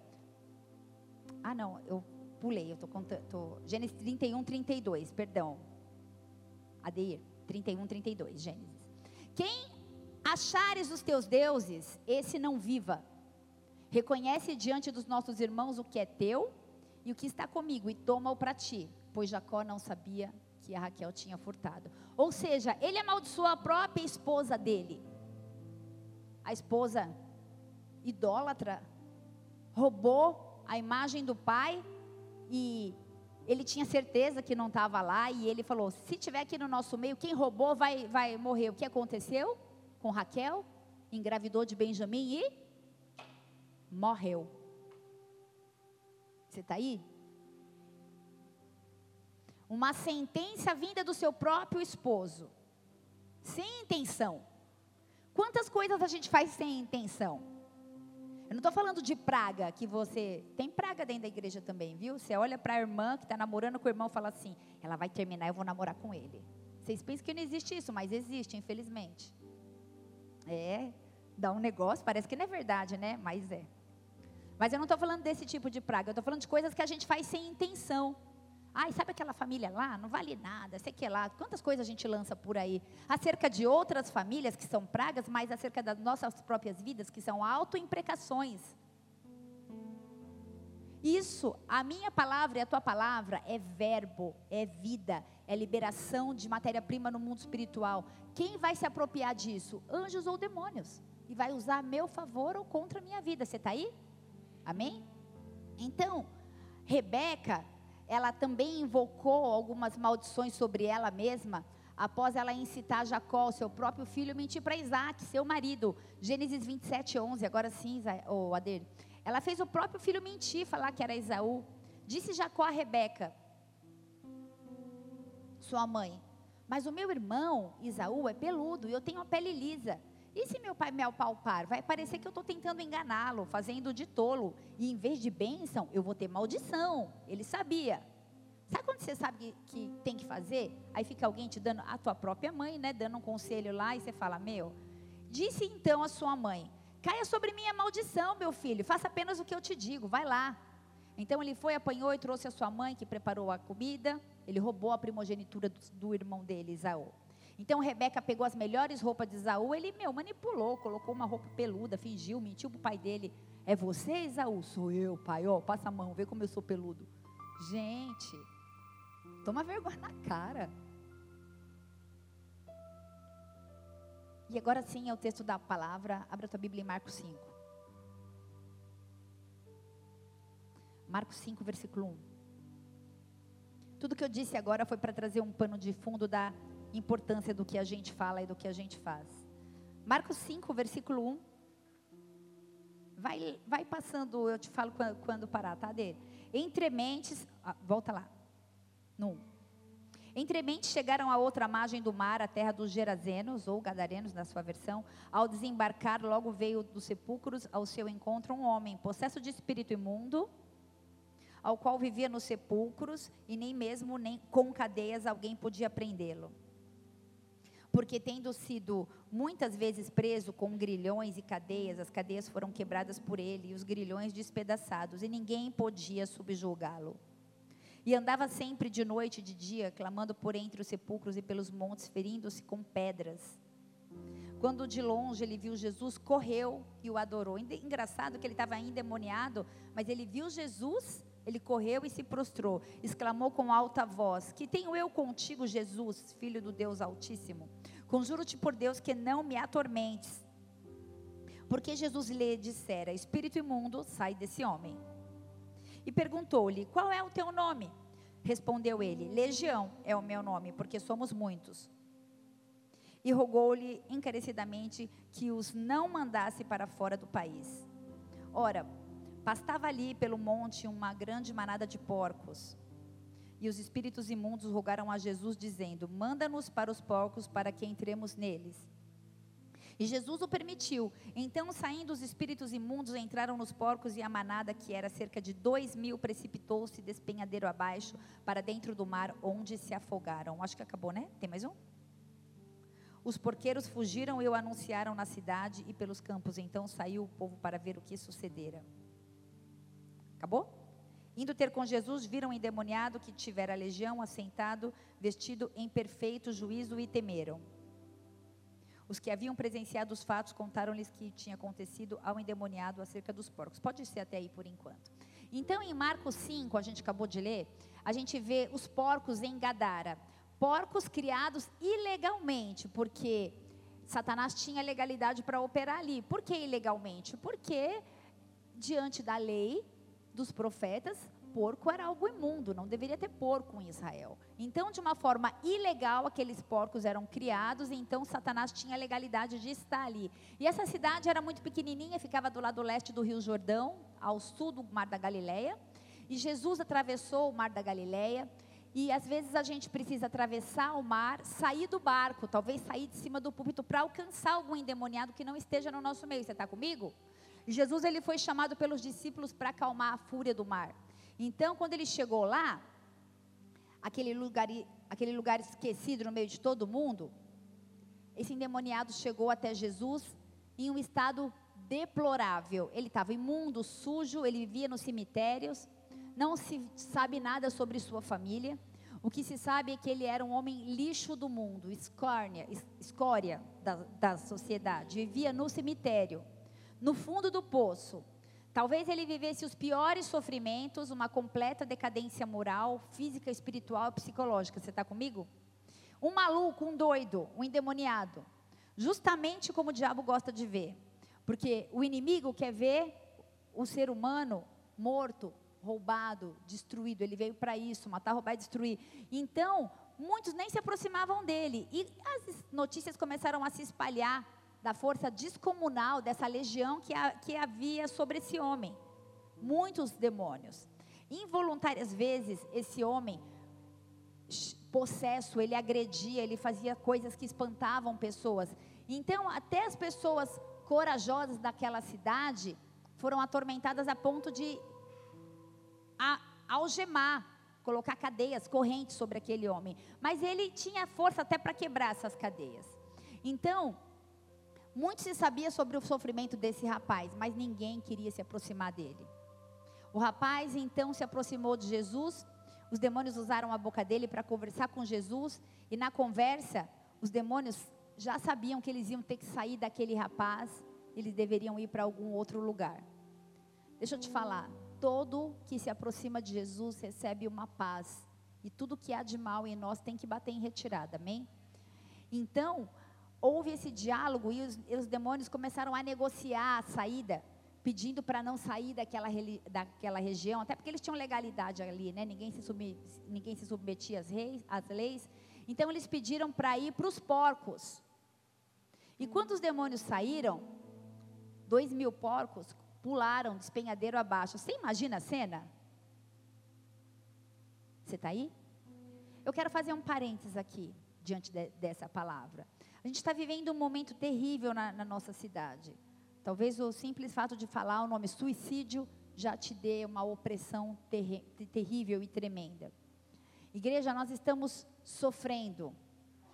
Ah, não, eu pulei, eu estou contando. Gênesis 31, 32, perdão. Adeir, 31, 32, Gênesis. Quem achares os teus deuses, esse não viva. Reconhece diante dos nossos irmãos o que é teu e o que está comigo, e toma-o para ti, pois Jacó não sabia que a Raquel tinha furtado. Ou seja, ele amaldiçoou a própria esposa dele. A esposa idólatra roubou a imagem do pai e ele tinha certeza que não estava lá e ele falou: se tiver aqui no nosso meio, quem roubou vai, vai morrer. O que aconteceu com Raquel? Engravidou de Benjamim e morreu. Você está aí? Uma sentença vinda do seu próprio esposo, sem intenção. Quantas coisas a gente faz sem intenção? Eu não estou falando de praga, que você. Tem praga dentro da igreja também, viu? Você olha para a irmã que está namorando com o irmão e fala assim: ela vai terminar, eu vou namorar com ele. Vocês pensam que não existe isso, mas existe, infelizmente. É, dá um negócio, parece que não é verdade, né? Mas é. Mas eu não estou falando desse tipo de praga, eu estou falando de coisas que a gente faz sem intenção. Ai, sabe aquela família lá? Não vale nada, sei que lá. Quantas coisas a gente lança por aí? Acerca de outras famílias que são pragas, mas acerca das nossas próprias vidas, que são autoimprecações. Isso, a minha palavra e a tua palavra é verbo, é vida, é liberação de matéria-prima no mundo espiritual. Quem vai se apropriar disso? Anjos ou demônios? E vai usar a meu favor ou contra a minha vida. Você está aí? Amém? Então, Rebeca, ela também invocou algumas maldições sobre ela mesma, após ela incitar Jacó, seu próprio filho, mentir para Isaac, seu marido. Gênesis 27, 11. Agora sim, o oh, Ader. Ela fez o próprio filho mentir, falar que era Esaú. Disse Jacó a Rebeca, sua mãe, mas o meu irmão, Isaú, é peludo e eu tenho a pele lisa. E se meu pai me apalpar? Vai parecer que eu estou tentando enganá-lo, fazendo de tolo. E em vez de bênção, eu vou ter maldição. Ele sabia. Sabe quando você sabe que, que, tem que fazer? Aí fica alguém te dando, a tua própria mãe, né? Dando um conselho lá e você fala, meu. Disse então a sua mãe: Caia sobre mim a maldição, meu filho, faça apenas o que eu te digo, vai lá. Então ele foi, apanhou e trouxe a sua mãe, que preparou a comida. Ele roubou a primogenitura do, do irmão dele, Isaú. Então Rebeca pegou as melhores roupas de Isaú, ele, meu, manipulou, colocou uma roupa peluda, fingiu, mentiu para o pai dele. É você, Isaú? Sou eu, pai, ó, passa a mão, vê como eu sou peludo. Gente, toma vergonha na cara. E agora sim é o texto da palavra. Abra tua Bíblia em Marcos 5. Marcos 5, versículo 1. Tudo que eu disse agora foi para trazer um pano de fundo da importância do que a gente fala e do que a gente faz. Marcos 5, versículo 1. Vai, vai passando, eu te falo quando, quando parar, tá, Dê? Entre mentes, ah, volta lá, no 1. Entremente chegaram à outra margem do mar, a terra dos Gerazenos, ou Gadarenos na sua versão. Ao desembarcar, logo veio dos sepulcros ao seu encontro um homem, possesso de espírito imundo, ao qual vivia nos sepulcros, e nem mesmo nem com cadeias alguém podia prendê-lo. Porque tendo sido muitas vezes preso com grilhões e cadeias, as cadeias foram quebradas por ele e os grilhões despedaçados, e ninguém podia subjugá-lo. E andava sempre de noite e de dia, clamando por entre os sepulcros e pelos montes, ferindo-se com pedras. Quando de longe ele viu Jesus, correu e o adorou. Engraçado que ele estava endemoniado, mas ele viu Jesus, ele correu e se prostrou. Exclamou com alta voz: Que tenho eu contigo, Jesus, filho do Deus Altíssimo? Conjuro-te por Deus que não me atormentes. Porque Jesus lhe dissera: Espírito imundo, sai desse homem e perguntou-lhe: Qual é o teu nome? Respondeu ele: Legião é o meu nome, porque somos muitos. E rogou-lhe encarecidamente que os não mandasse para fora do país. Ora, pastava ali pelo monte uma grande manada de porcos. E os espíritos imundos rogaram a Jesus, dizendo: Manda-nos para os porcos para que entremos neles. E Jesus o permitiu. Então, saindo os espíritos imundos, entraram nos porcos e a manada, que era cerca de dois mil, precipitou-se despenhadeiro abaixo para dentro do mar, onde se afogaram. Acho que acabou, né? Tem mais um? Os porqueiros fugiram e o anunciaram na cidade e pelos campos. Então saiu o povo para ver o que sucedera. Acabou? Indo ter com Jesus, viram o endemoniado que tivera legião assentado, vestido em perfeito juízo e temeram. Os que haviam presenciado os fatos contaram-lhes que tinha acontecido ao endemoniado acerca dos porcos. Pode ser até aí por enquanto. Então, em Marcos 5, a gente acabou de ler, a gente vê os porcos em Gadara. Porcos criados ilegalmente, porque Satanás tinha legalidade para operar ali. Por que ilegalmente? Porque, diante da lei dos profetas, porco era algo imundo, não deveria ter porco em Israel. Então, de uma forma ilegal, aqueles porcos eram criados, e então Satanás tinha a legalidade de estar ali. E essa cidade era muito pequenininha, ficava do lado leste do Rio Jordão, ao sul do Mar da Galileia. E Jesus atravessou o Mar da Galileia. E às vezes a gente precisa atravessar o mar, sair do barco, talvez sair de cima do púlpito para alcançar algum endemoniado que não esteja no nosso meio. Você está comigo? E Jesus ele foi chamado pelos discípulos para acalmar a fúria do mar. Então, quando ele chegou lá, aquele lugar, aquele lugar esquecido no meio de todo mundo, esse endemoniado chegou até Jesus em um estado deplorável. Ele estava imundo, sujo, ele vivia nos cemitérios, não se sabe nada sobre sua família. O que se sabe é que ele era um homem lixo do mundo, escórnia, escória da, da sociedade. Vivia no cemitério, no fundo do poço Talvez ele vivesse os piores sofrimentos, uma completa decadência moral, física, espiritual e psicológica. Você está comigo? Um maluco, um doido, um endemoniado. Justamente como o diabo gosta de ver. Porque o inimigo quer ver o ser humano morto, roubado, destruído. Ele veio para isso, matar, roubar e destruir. Então, muitos nem se aproximavam dele. E as notícias começaram a se espalhar da força descomunal dessa legião que, a, que havia sobre esse homem. Muitos demônios. Involuntárias vezes, esse homem possesso, ele agredia, ele fazia coisas que espantavam pessoas. Então, até as pessoas corajosas daquela cidade foram atormentadas a ponto de a, algemar, colocar cadeias, correntes sobre aquele homem. Mas ele tinha força até para quebrar essas cadeias. Então, muito se sabia sobre o sofrimento desse rapaz, mas ninguém queria se aproximar dele. O rapaz então se aproximou de Jesus, os demônios usaram a boca dele para conversar com Jesus, e na conversa, os demônios já sabiam que eles iam ter que sair daquele rapaz, eles deveriam ir para algum outro lugar. Deixa eu te falar, todo que se aproxima de Jesus recebe uma paz. E tudo que há de mal em nós tem que bater em retirada, amém? Então, houve esse diálogo e os, e os demônios começaram a negociar a saída, pedindo para não sair daquela, daquela região, até porque eles tinham legalidade ali, né? Ninguém se, sub, ninguém se submetia às, reis, às leis. Então, eles pediram para ir para os porcos. E quando os demônios saíram, dois mil porcos pularam despenhadeiro abaixo. Você imagina a cena? Você está aí? Eu quero fazer um parênteses aqui, diante de, dessa palavra. A gente está vivendo um momento terrível na, na nossa cidade. Talvez o simples fato de falar o nome suicídio já te dê uma opressão ter, terrível e tremenda. Igreja, nós estamos sofrendo.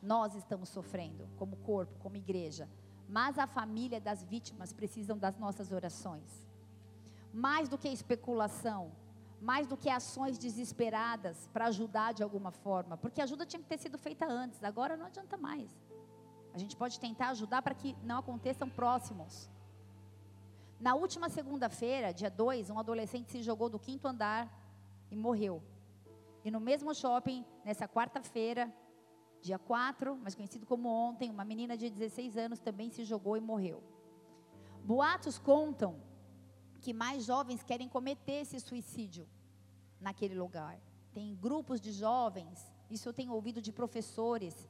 Nós estamos sofrendo, como corpo, como igreja mas a família das vítimas precisam das nossas orações. Mais do que especulação, mais do que ações desesperadas para ajudar de alguma forma, porque a ajuda tinha que ter sido feita antes, agora não adianta mais. A gente pode tentar ajudar para que não aconteçam próximos. Na última segunda-feira, dia 2, um adolescente se jogou do quinto andar e morreu. E no mesmo shopping, nessa quarta-feira, Dia 4, mais conhecido como ontem, uma menina de 16 anos também se jogou e morreu. Boatos contam que mais jovens querem cometer esse suicídio naquele lugar. Tem grupos de jovens, isso eu tenho ouvido de professores,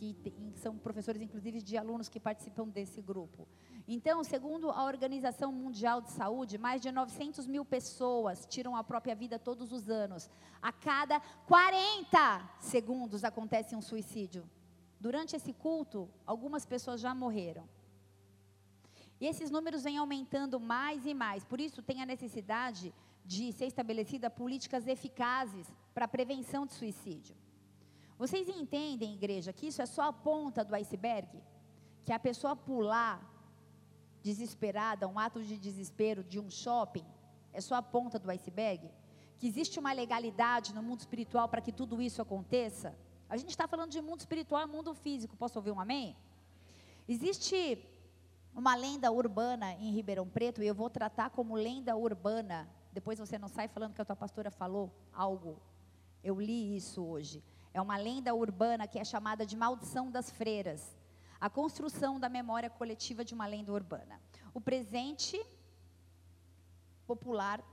que são professores inclusive de alunos que participam desse grupo. Então, segundo a Organização Mundial de Saúde, mais de 900 mil pessoas tiram a própria vida todos os anos. A cada 40 segundos acontece um suicídio. Durante esse culto, algumas pessoas já morreram. E esses números vêm aumentando mais e mais. Por isso, tem a necessidade de ser estabelecida políticas eficazes para a prevenção de suicídio. Vocês entendem, igreja, que isso é só a ponta do iceberg? Que a pessoa pular desesperada, um ato de desespero de um shopping, é só a ponta do iceberg? Que existe uma legalidade no mundo espiritual para que tudo isso aconteça? A gente está falando de mundo espiritual mundo físico, posso ouvir um amém? Existe uma lenda urbana em Ribeirão Preto, e eu vou tratar como lenda urbana. Depois você não sai falando que a tua pastora falou algo. Eu li isso hoje. É uma lenda urbana que é chamada de maldição das freiras a construção da memória coletiva de uma lenda urbana. O presente popular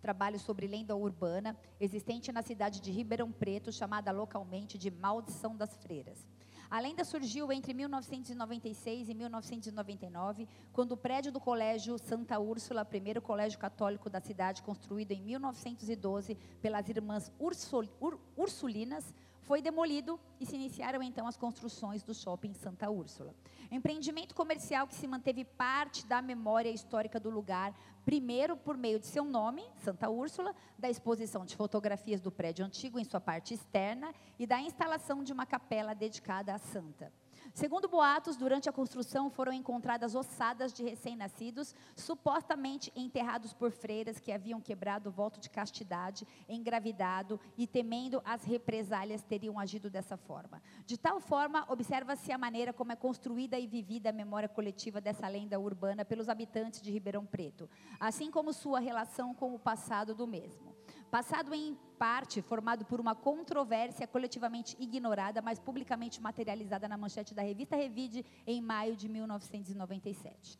trabalho sobre lenda urbana existente na cidade de Ribeirão Preto, chamada localmente de Maldição das Freiras. A lenda surgiu entre 1996 e 1999, quando o prédio do Colégio Santa Úrsula, primeiro colégio católico da cidade, construído em 1912 pelas irmãs Ursul, Ur, Ursulinas, foi demolido e se iniciaram então as construções do shopping Santa Úrsula. Empreendimento comercial que se manteve parte da memória histórica do lugar, primeiro por meio de seu nome, Santa Úrsula, da exposição de fotografias do prédio antigo em sua parte externa e da instalação de uma capela dedicada à santa. Segundo boatos, durante a construção foram encontradas ossadas de recém-nascidos, supostamente enterrados por freiras que haviam quebrado o voto de castidade, engravidado e temendo as represálias teriam agido dessa forma. De tal forma, observa-se a maneira como é construída e vivida a memória coletiva dessa lenda urbana pelos habitantes de Ribeirão Preto, assim como sua relação com o passado do mesmo. Passado em parte formado por uma controvérsia coletivamente ignorada, mas publicamente materializada na manchete da revista Revide em maio de 1997.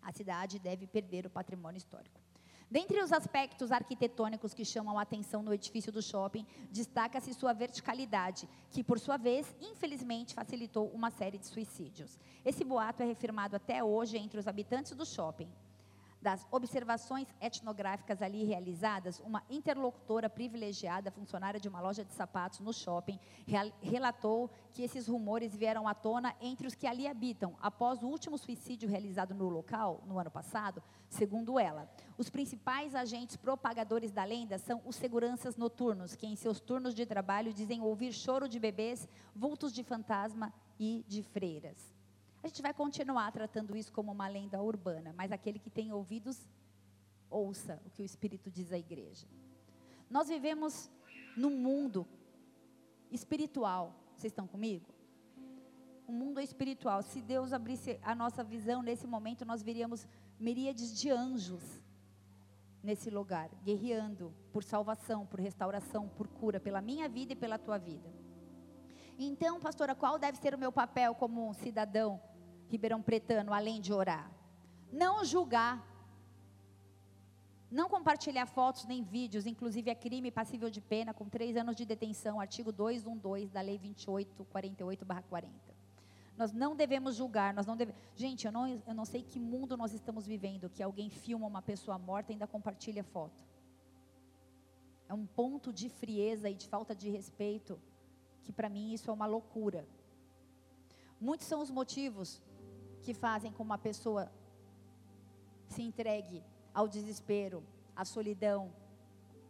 A cidade deve perder o patrimônio histórico. Dentre os aspectos arquitetônicos que chamam a atenção no edifício do shopping, destaca-se sua verticalidade, que, por sua vez, infelizmente facilitou uma série de suicídios. Esse boato é reafirmado até hoje entre os habitantes do shopping das observações etnográficas ali realizadas, uma interlocutora privilegiada, funcionária de uma loja de sapatos no shopping, relatou que esses rumores vieram à tona entre os que ali habitam, após o último suicídio realizado no local, no ano passado, segundo ela. Os principais agentes propagadores da lenda são os seguranças noturnos, que em seus turnos de trabalho dizem ouvir choro de bebês, vultos de fantasma e de freiras. A gente vai continuar tratando isso como uma lenda urbana, mas aquele que tem ouvidos, ouça o que o Espírito diz à igreja. Nós vivemos num mundo espiritual. Vocês estão comigo? O mundo espiritual. Se Deus abrisse a nossa visão nesse momento, nós veríamos miríades de anjos nesse lugar, guerreando por salvação, por restauração, por cura, pela minha vida e pela tua vida. Então, pastora, qual deve ser o meu papel como cidadão ribeirão pretano, além de orar? Não julgar. Não compartilhar fotos nem vídeos, inclusive é crime passível de pena com três anos de detenção, artigo 212 da Lei 2848-40. Nós não devemos julgar, nós não devemos. Gente, eu não, eu não sei que mundo nós estamos vivendo, que alguém filma uma pessoa morta e ainda compartilha foto. É um ponto de frieza e de falta de respeito que para mim isso é uma loucura. Muitos são os motivos que fazem com uma pessoa se entregue ao desespero, à solidão,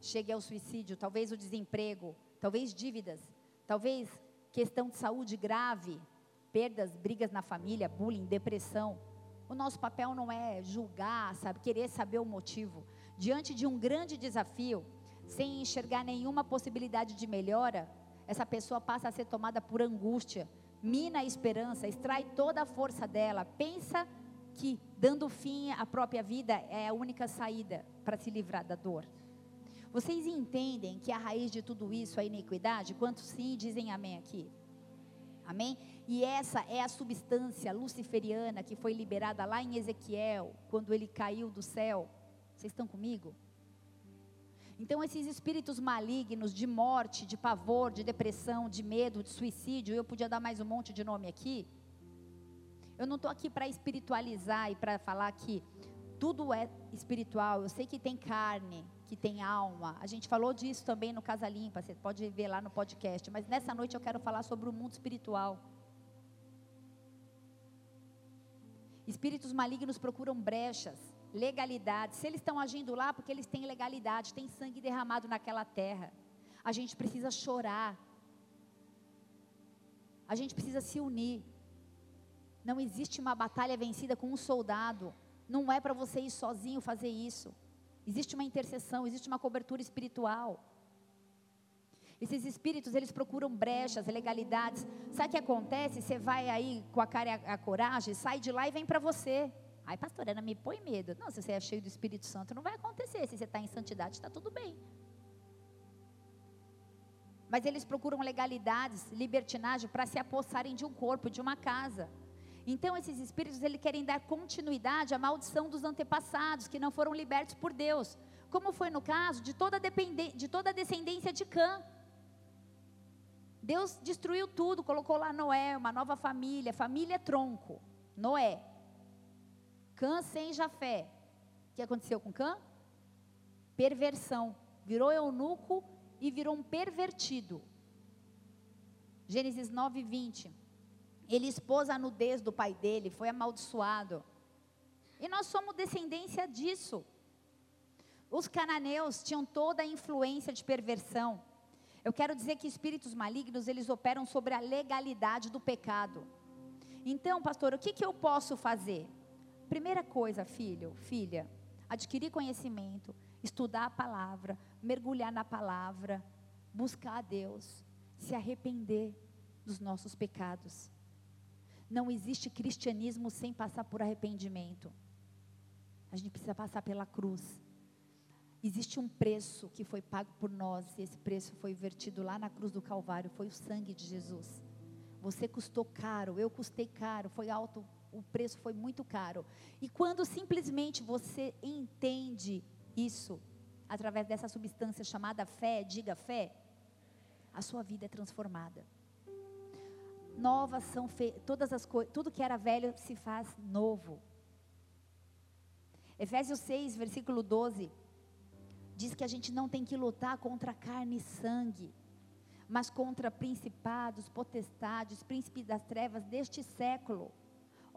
chegue ao suicídio, talvez o desemprego, talvez dívidas, talvez questão de saúde grave, perdas, brigas na família, bullying, depressão. O nosso papel não é julgar, sabe, querer saber o motivo. Diante de um grande desafio, sem enxergar nenhuma possibilidade de melhora, essa pessoa passa a ser tomada por angústia, mina a esperança, extrai toda a força dela, pensa que dando fim à própria vida é a única saída para se livrar da dor. Vocês entendem que a raiz de tudo isso é a iniquidade? Quantos sim dizem amém aqui? Amém? E essa é a substância luciferiana que foi liberada lá em Ezequiel, quando ele caiu do céu. Vocês estão comigo? Então, esses espíritos malignos de morte, de pavor, de depressão, de medo, de suicídio, eu podia dar mais um monte de nome aqui. Eu não estou aqui para espiritualizar e para falar que tudo é espiritual. Eu sei que tem carne, que tem alma. A gente falou disso também no Casa Limpa, você pode ver lá no podcast. Mas nessa noite eu quero falar sobre o mundo espiritual. Espíritos malignos procuram brechas legalidade. Se eles estão agindo lá, porque eles têm legalidade, tem sangue derramado naquela terra. A gente precisa chorar. A gente precisa se unir. Não existe uma batalha vencida com um soldado. Não é para você ir sozinho fazer isso. Existe uma intercessão, existe uma cobertura espiritual. Esses espíritos, eles procuram brechas, legalidades. Sabe o que acontece? Você vai aí com a cara e a, coragem, sai de lá e vem para você. Ai, pastora, Ana, me põe medo. Não, se você é cheio do Espírito Santo, não vai acontecer. Se você está em santidade, está tudo bem. Mas eles procuram legalidades, libertinagem, para se apossarem de um corpo, de uma casa. Então, esses espíritos, eles querem dar continuidade à maldição dos antepassados, que não foram libertos por Deus. Como foi no caso de toda, de toda a descendência de Cã. Deus destruiu tudo, colocou lá Noé, uma nova família, família tronco. Noé, Cã sem Jafé. O que aconteceu com Cã? Perversão. Virou eunuco e virou um pervertido. Gênesis 9, 20. Ele expôs a nudez do pai dele, foi amaldiçoado. E nós somos descendência disso. Os cananeus tinham toda a influência de perversão. Eu quero dizer que espíritos malignos, eles operam sobre a legalidade do pecado. Então, pastor, o que, que eu posso fazer? Primeira coisa, filho, filha, adquirir conhecimento, estudar a palavra, mergulhar na palavra, buscar a Deus, se arrepender dos nossos pecados. Não existe cristianismo sem passar por arrependimento. A gente precisa passar pela cruz. Existe um preço que foi pago por nós, e esse preço foi vertido lá na cruz do Calvário, foi o sangue de Jesus. Você custou caro, eu custei caro, foi alto, o preço foi muito caro. E quando simplesmente você entende isso, através dessa substância chamada fé, diga fé, a sua vida é transformada. Novas são feitas, todas as coisas, tudo que era velho se faz novo. Efésios 6, versículo 12, diz que a gente não tem que lutar contra carne e sangue, mas contra principados, potestades, príncipes das trevas deste século,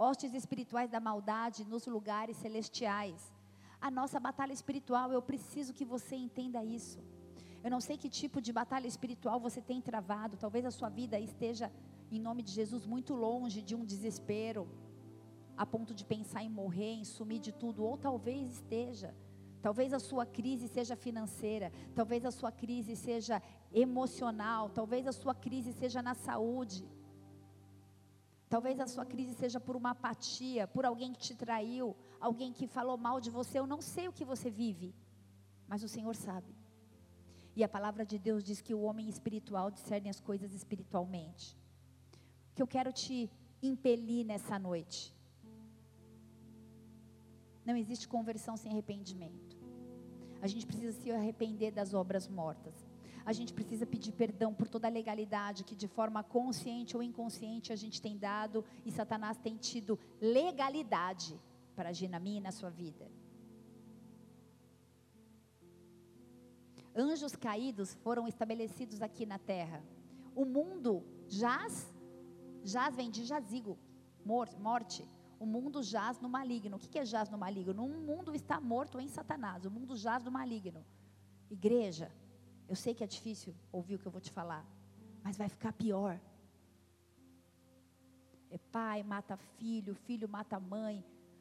hostes espirituais da maldade nos lugares celestiais. A nossa batalha espiritual, eu preciso que você entenda isso. Eu não sei que tipo de batalha espiritual você tem travado, talvez a sua vida esteja, em nome de Jesus, muito longe de um desespero a ponto de pensar em morrer, em sumir de tudo, ou talvez esteja. Talvez a sua crise seja financeira, talvez a sua crise seja emocional, talvez a sua crise seja na saúde. Talvez a sua crise seja por uma apatia, por alguém que te traiu, alguém que falou mal de você. Eu não sei o que você vive, mas o Senhor sabe. E a palavra de Deus diz que o homem espiritual discerne as coisas espiritualmente. O que eu quero te impelir nessa noite não existe conversão sem arrependimento. A gente precisa se arrepender das obras mortas. A gente precisa pedir perdão por toda a legalidade que, de forma consciente ou inconsciente, a gente tem dado e Satanás tem tido legalidade para agir na minha e na sua vida. Anjos caídos foram estabelecidos aqui na terra. O mundo jaz, jaz vem de jazigo, morte o mundo jaz no maligno. O que é jaz no maligno? Um mundo está morto em Satanás. O mundo jaz no maligno. Igreja, eu sei que é difícil ouvir o que eu vou te falar, mas vai ficar pior. É pai mata filho, filho mata mãe.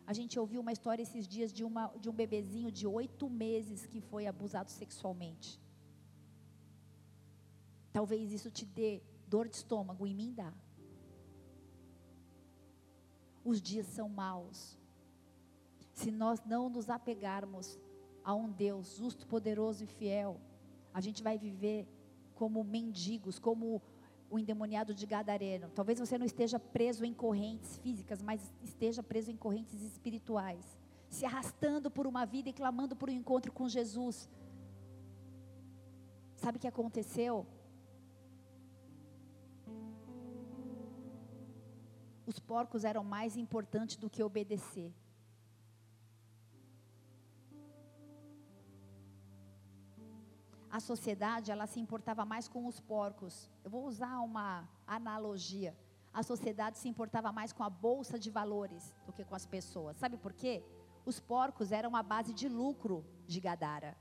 A gente ouviu uma história esses dias de, uma, de um bebezinho de oito meses que foi abusado sexualmente. Talvez isso te dê dor de estômago, em mim dá os dias são maus. Se nós não nos apegarmos a um Deus justo, poderoso e fiel, a gente vai viver como mendigos, como o endemoniado de Gadareno. Talvez você não esteja preso em correntes físicas, mas esteja preso em correntes espirituais, se arrastando por uma vida e clamando por um encontro com Jesus. Sabe o que aconteceu? os porcos eram mais importantes do que obedecer. A sociedade, ela se importava mais com os porcos. Eu vou usar uma analogia. A sociedade se importava mais com a bolsa de valores do que com as pessoas. Sabe por quê? Os porcos eram a base de lucro de Gadara.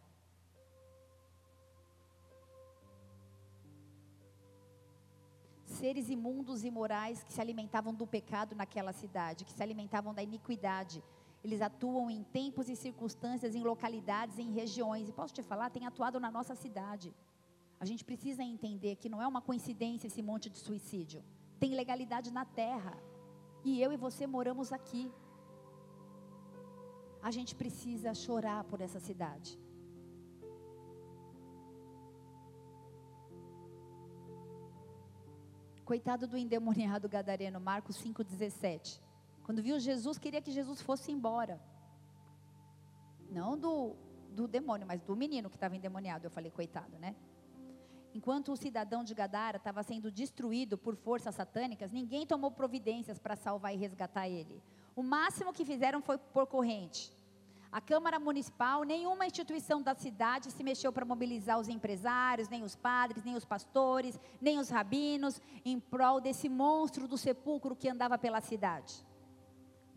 seres imundos e morais que se alimentavam do pecado naquela cidade, que se alimentavam da iniquidade. Eles atuam em tempos e circunstâncias, em localidades, em regiões. E posso te falar, tem atuado na nossa cidade. A gente precisa entender que não é uma coincidência esse monte de suicídio. Tem legalidade na terra. E eu e você moramos aqui. A gente precisa chorar por essa cidade. Coitado do endemoniado gadareno, Marcos 5,17. Quando viu Jesus, queria que Jesus fosse embora. Não do, do demônio, mas do menino que estava endemoniado. Eu falei, coitado, né? Enquanto o cidadão de Gadara estava sendo destruído por forças satânicas, ninguém tomou providências para salvar e resgatar ele. O máximo que fizeram foi por corrente. A Câmara Municipal, nenhuma instituição da cidade se mexeu para mobilizar os empresários, nem os padres, nem os pastores, nem os rabinos, em prol desse monstro do sepulcro que andava pela cidade.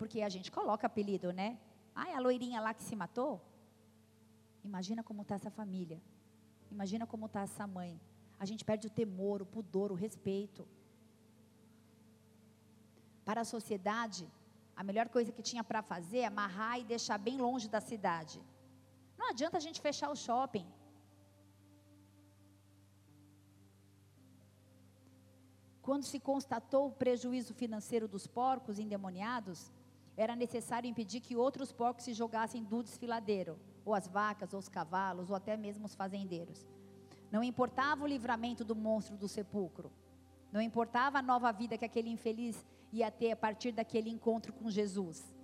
Porque a gente coloca apelido, né? Ai, a loirinha lá que se matou. Imagina como está essa família. Imagina como está essa mãe. A gente perde o temor, o pudor, o respeito. Para a sociedade, a melhor coisa que tinha para fazer é amarrar e deixar bem longe da cidade. Não adianta a gente fechar o shopping. Quando se constatou o prejuízo financeiro dos porcos endemoniados, era necessário impedir que outros porcos se jogassem do desfiladeiro, ou as vacas, ou os cavalos, ou até mesmo os fazendeiros. Não importava o livramento do monstro do sepulcro. Não importava a nova vida que aquele infeliz ia ter a partir daquele encontro com Jesus.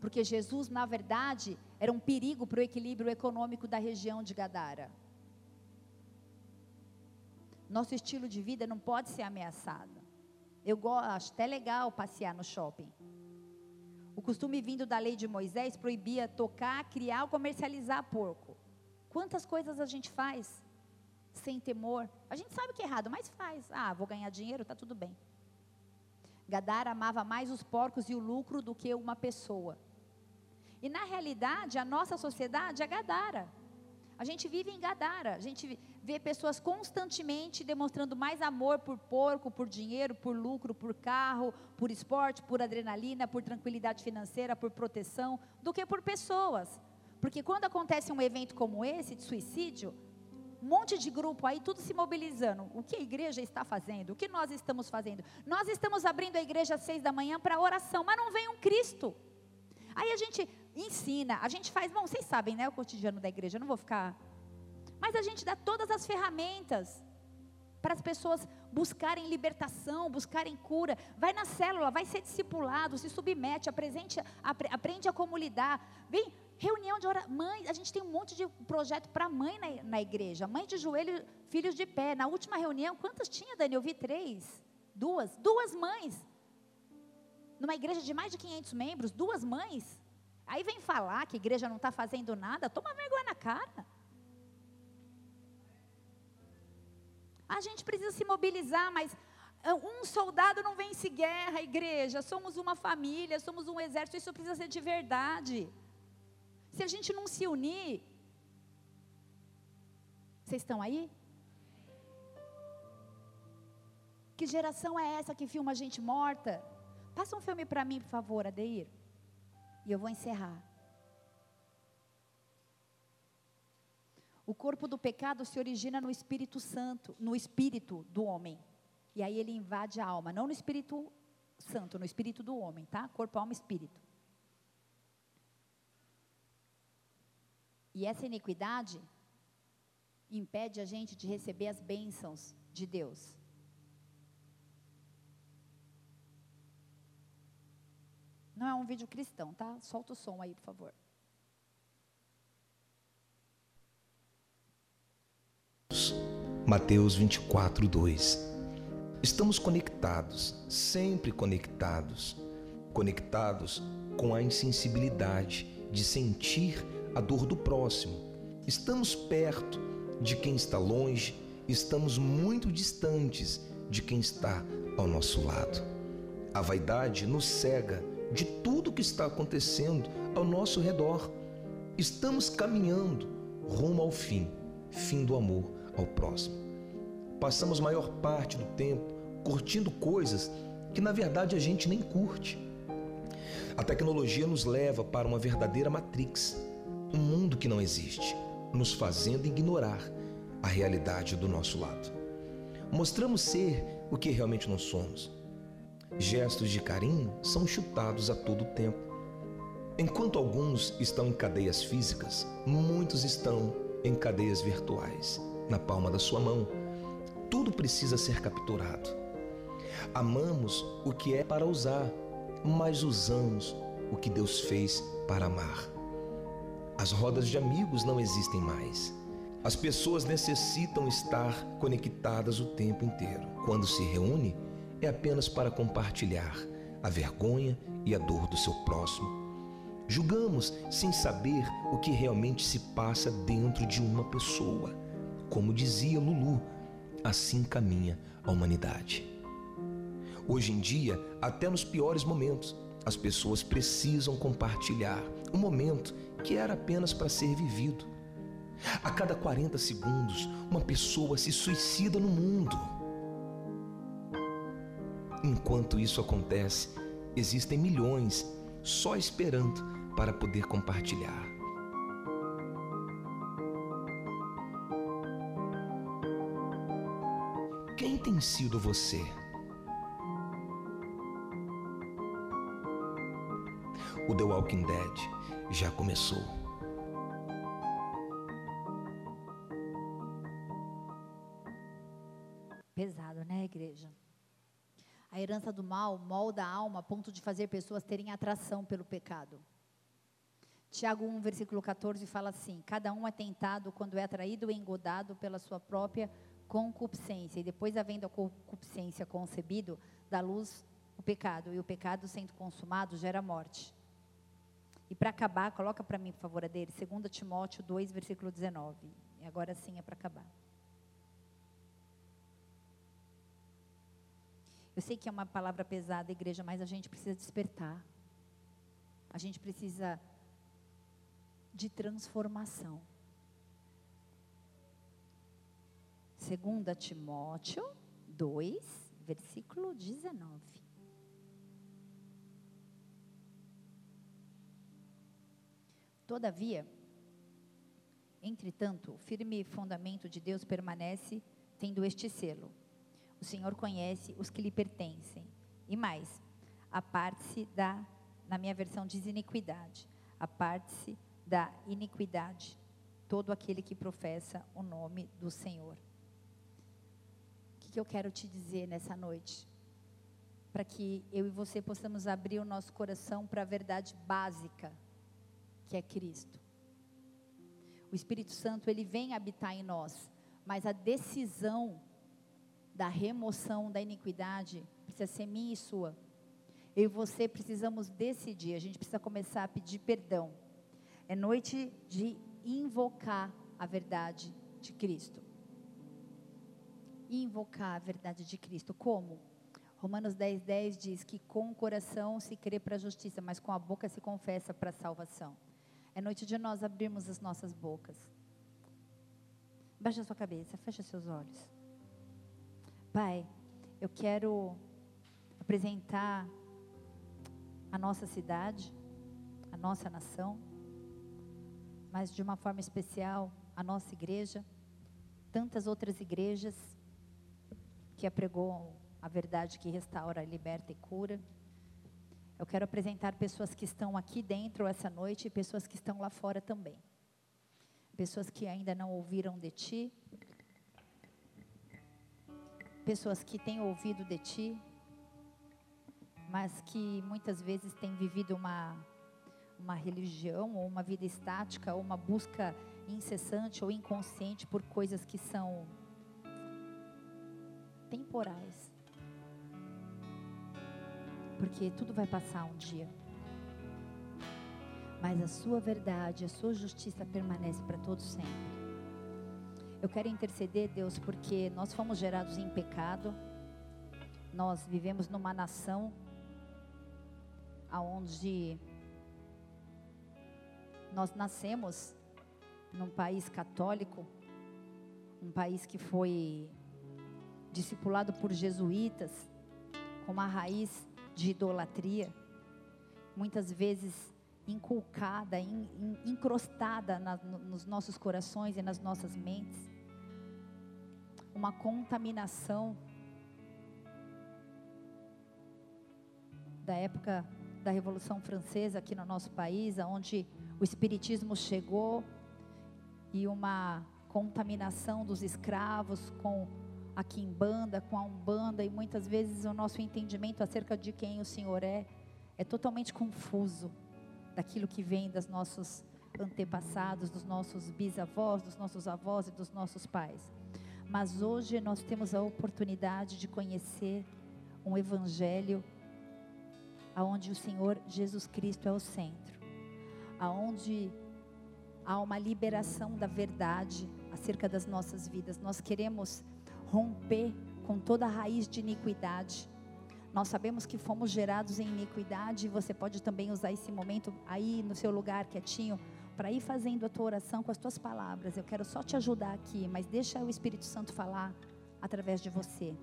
Porque Jesus, na verdade, era um perigo para o equilíbrio econômico da região de Gadara. Nosso estilo de vida não pode ser ameaçado. Eu gosto, acho até legal passear no shopping. Costume vindo da lei de Moisés proibia tocar, criar ou comercializar porco. Quantas coisas a gente faz sem temor? A gente sabe que é errado, mas faz. Ah, vou ganhar dinheiro, tá tudo bem. Gadara amava mais os porcos e o lucro do que uma pessoa. E na realidade, a nossa sociedade é Gadara. A gente vive em Gadara, a gente vê pessoas constantemente demonstrando mais amor por porco, por dinheiro, por lucro, por carro, por esporte, por adrenalina, por tranquilidade financeira, por proteção, do que por pessoas. Porque quando acontece um evento como esse, de suicídio, um monte de grupo aí, tudo se mobilizando. O que a igreja está fazendo? O que nós estamos fazendo? Nós estamos abrindo a igreja às seis da manhã para oração, mas não vem um Cristo. Aí a gente ensina, a gente faz, bom, vocês sabem, né, o cotidiano da igreja, eu não vou ficar. Mas a gente dá todas as ferramentas para as pessoas buscarem libertação, buscarem cura. Vai na célula, vai ser discipulado, se submete, aprende, aprende a como lidar. Vem, reunião de oração. Mãe, a gente tem um monte de projeto para mãe na, na igreja. Mãe de joelho, filhos de pé. Na última reunião, quantas tinha, Dani? Eu vi três. Duas. Duas mães numa igreja de mais de 500 membros, duas mães. Aí vem falar que a igreja não está fazendo nada, toma vergonha na cara. A gente precisa se mobilizar, mas ah, um soldado não vence guerra, igreja. Somos uma família, somos um exército, isso precisa ser de verdade. Se a gente não se unir. Vocês estão aí? Que geração é essa que filma gente morta? Passa um filme para mim, por favor, Adeir. E eu vou encerrar. O corpo do pecado se origina no Espírito Santo, no espírito do homem. E aí ele invade a alma, não no Espírito Santo, no espírito do homem, tá? Corpo, alma, espírito. E essa iniquidade impede a gente de receber as bênçãos de Deus. Não é um vídeo cristão, tá? Solta o som aí, por favor. Mateus 24, 2. Estamos conectados, sempre conectados, conectados com a insensibilidade de sentir a dor do próximo. Estamos perto de quem está longe, estamos muito distantes de quem está ao nosso lado. A vaidade nos cega de tudo que está acontecendo ao nosso redor. Estamos caminhando rumo ao fim, fim do amor ao próximo. Passamos maior parte do tempo curtindo coisas que na verdade a gente nem curte. A tecnologia nos leva para uma verdadeira matrix, um mundo que não existe, nos fazendo ignorar a realidade do nosso lado. Mostramos ser o que realmente não somos Gestos de carinho são chutados a todo tempo. Enquanto alguns estão em cadeias físicas, muitos estão em cadeias virtuais, na palma da sua mão. Tudo precisa ser capturado. Amamos o que é para usar, mas usamos o que Deus fez para amar. As rodas de amigos não existem mais. As pessoas necessitam estar conectadas o tempo inteiro. Quando se reúne, é apenas para compartilhar a vergonha e a dor do seu próximo. Julgamos sem saber o que realmente se passa dentro de uma pessoa. Como dizia Lulu, assim caminha a humanidade. Hoje em dia, até nos piores momentos, as pessoas precisam compartilhar um momento que era apenas para ser vivido. A cada 40 segundos, uma pessoa se suicida no mundo. Enquanto isso acontece, existem milhões só esperando para poder compartilhar. Quem tem sido você? O The Walking Dead já começou. Pesado, né, igreja? A herança do mal molda a alma a ponto de fazer pessoas terem atração pelo pecado. Tiago 1, versículo 14 fala assim: Cada um é tentado quando é atraído e engodado pela sua própria concupiscência, e depois, havendo a concupiscência concebido, dá luz o pecado, e o pecado, sendo consumado, gera morte. E para acabar, coloca para mim, por favor, a dele, 2 Timóteo 2, versículo 19. E agora sim é para acabar. Eu sei que é uma palavra pesada, igreja, mas a gente precisa despertar. A gente precisa de transformação. 2 Timóteo 2, versículo 19. Todavia, entretanto, o firme fundamento de Deus permanece tendo este selo. O Senhor conhece os que lhe pertencem. E mais, a parte-se da, na minha versão diz iniquidade, a parte-se da iniquidade, todo aquele que professa o nome do Senhor. O que, que eu quero te dizer nessa noite? Para que eu e você possamos abrir o nosso coração para a verdade básica, que é Cristo. O Espírito Santo, ele vem habitar em nós, mas a decisão da remoção da iniquidade precisa ser minha e sua. Eu e você precisamos decidir, a gente precisa começar a pedir perdão é noite de invocar a verdade de Cristo. Invocar a verdade de Cristo. Como? Romanos 10, 10 diz que com o coração se crê para a justiça, mas com a boca se confessa para a salvação. É noite de nós abrirmos as nossas bocas. Baixa sua cabeça, fecha seus olhos. Pai, eu quero apresentar a nossa cidade, a nossa nação, mas de uma forma especial a nossa igreja, tantas outras igrejas que apregou a verdade que restaura, liberta e cura. Eu quero apresentar pessoas que estão aqui dentro essa noite e pessoas que estão lá fora também. Pessoas que ainda não ouviram de ti, pessoas que têm ouvido de ti, mas que muitas vezes têm vivido uma uma religião ou uma vida estática ou uma busca incessante ou inconsciente por coisas que são temporais. Porque tudo vai passar um dia. Mas a sua verdade, a sua justiça permanece para todos sempre. Eu quero interceder, Deus, porque nós fomos gerados em pecado. Nós vivemos numa nação aonde nós nascemos num país católico, um país que foi discipulado por jesuítas, com uma raiz de idolatria, muitas vezes inculcada, in, in, encrostada na, nos nossos corações e nas nossas mentes, uma contaminação da época da Revolução Francesa aqui no nosso país, onde o Espiritismo chegou e uma contaminação dos escravos com a quimbanda, com a umbanda, e muitas vezes o nosso entendimento acerca de quem o Senhor é é totalmente confuso daquilo que vem dos nossos antepassados, dos nossos bisavós, dos nossos avós e dos nossos pais. Mas hoje nós temos a oportunidade de conhecer um evangelho aonde o Senhor Jesus Cristo é o centro aonde há uma liberação da verdade acerca das nossas vidas. Nós queremos romper com toda a raiz de iniquidade. Nós sabemos que fomos gerados em iniquidade e você pode também usar esse momento aí no seu lugar quietinho para ir fazendo a tua oração com as tuas palavras. Eu quero só te ajudar aqui, mas deixa o Espírito Santo falar através de você.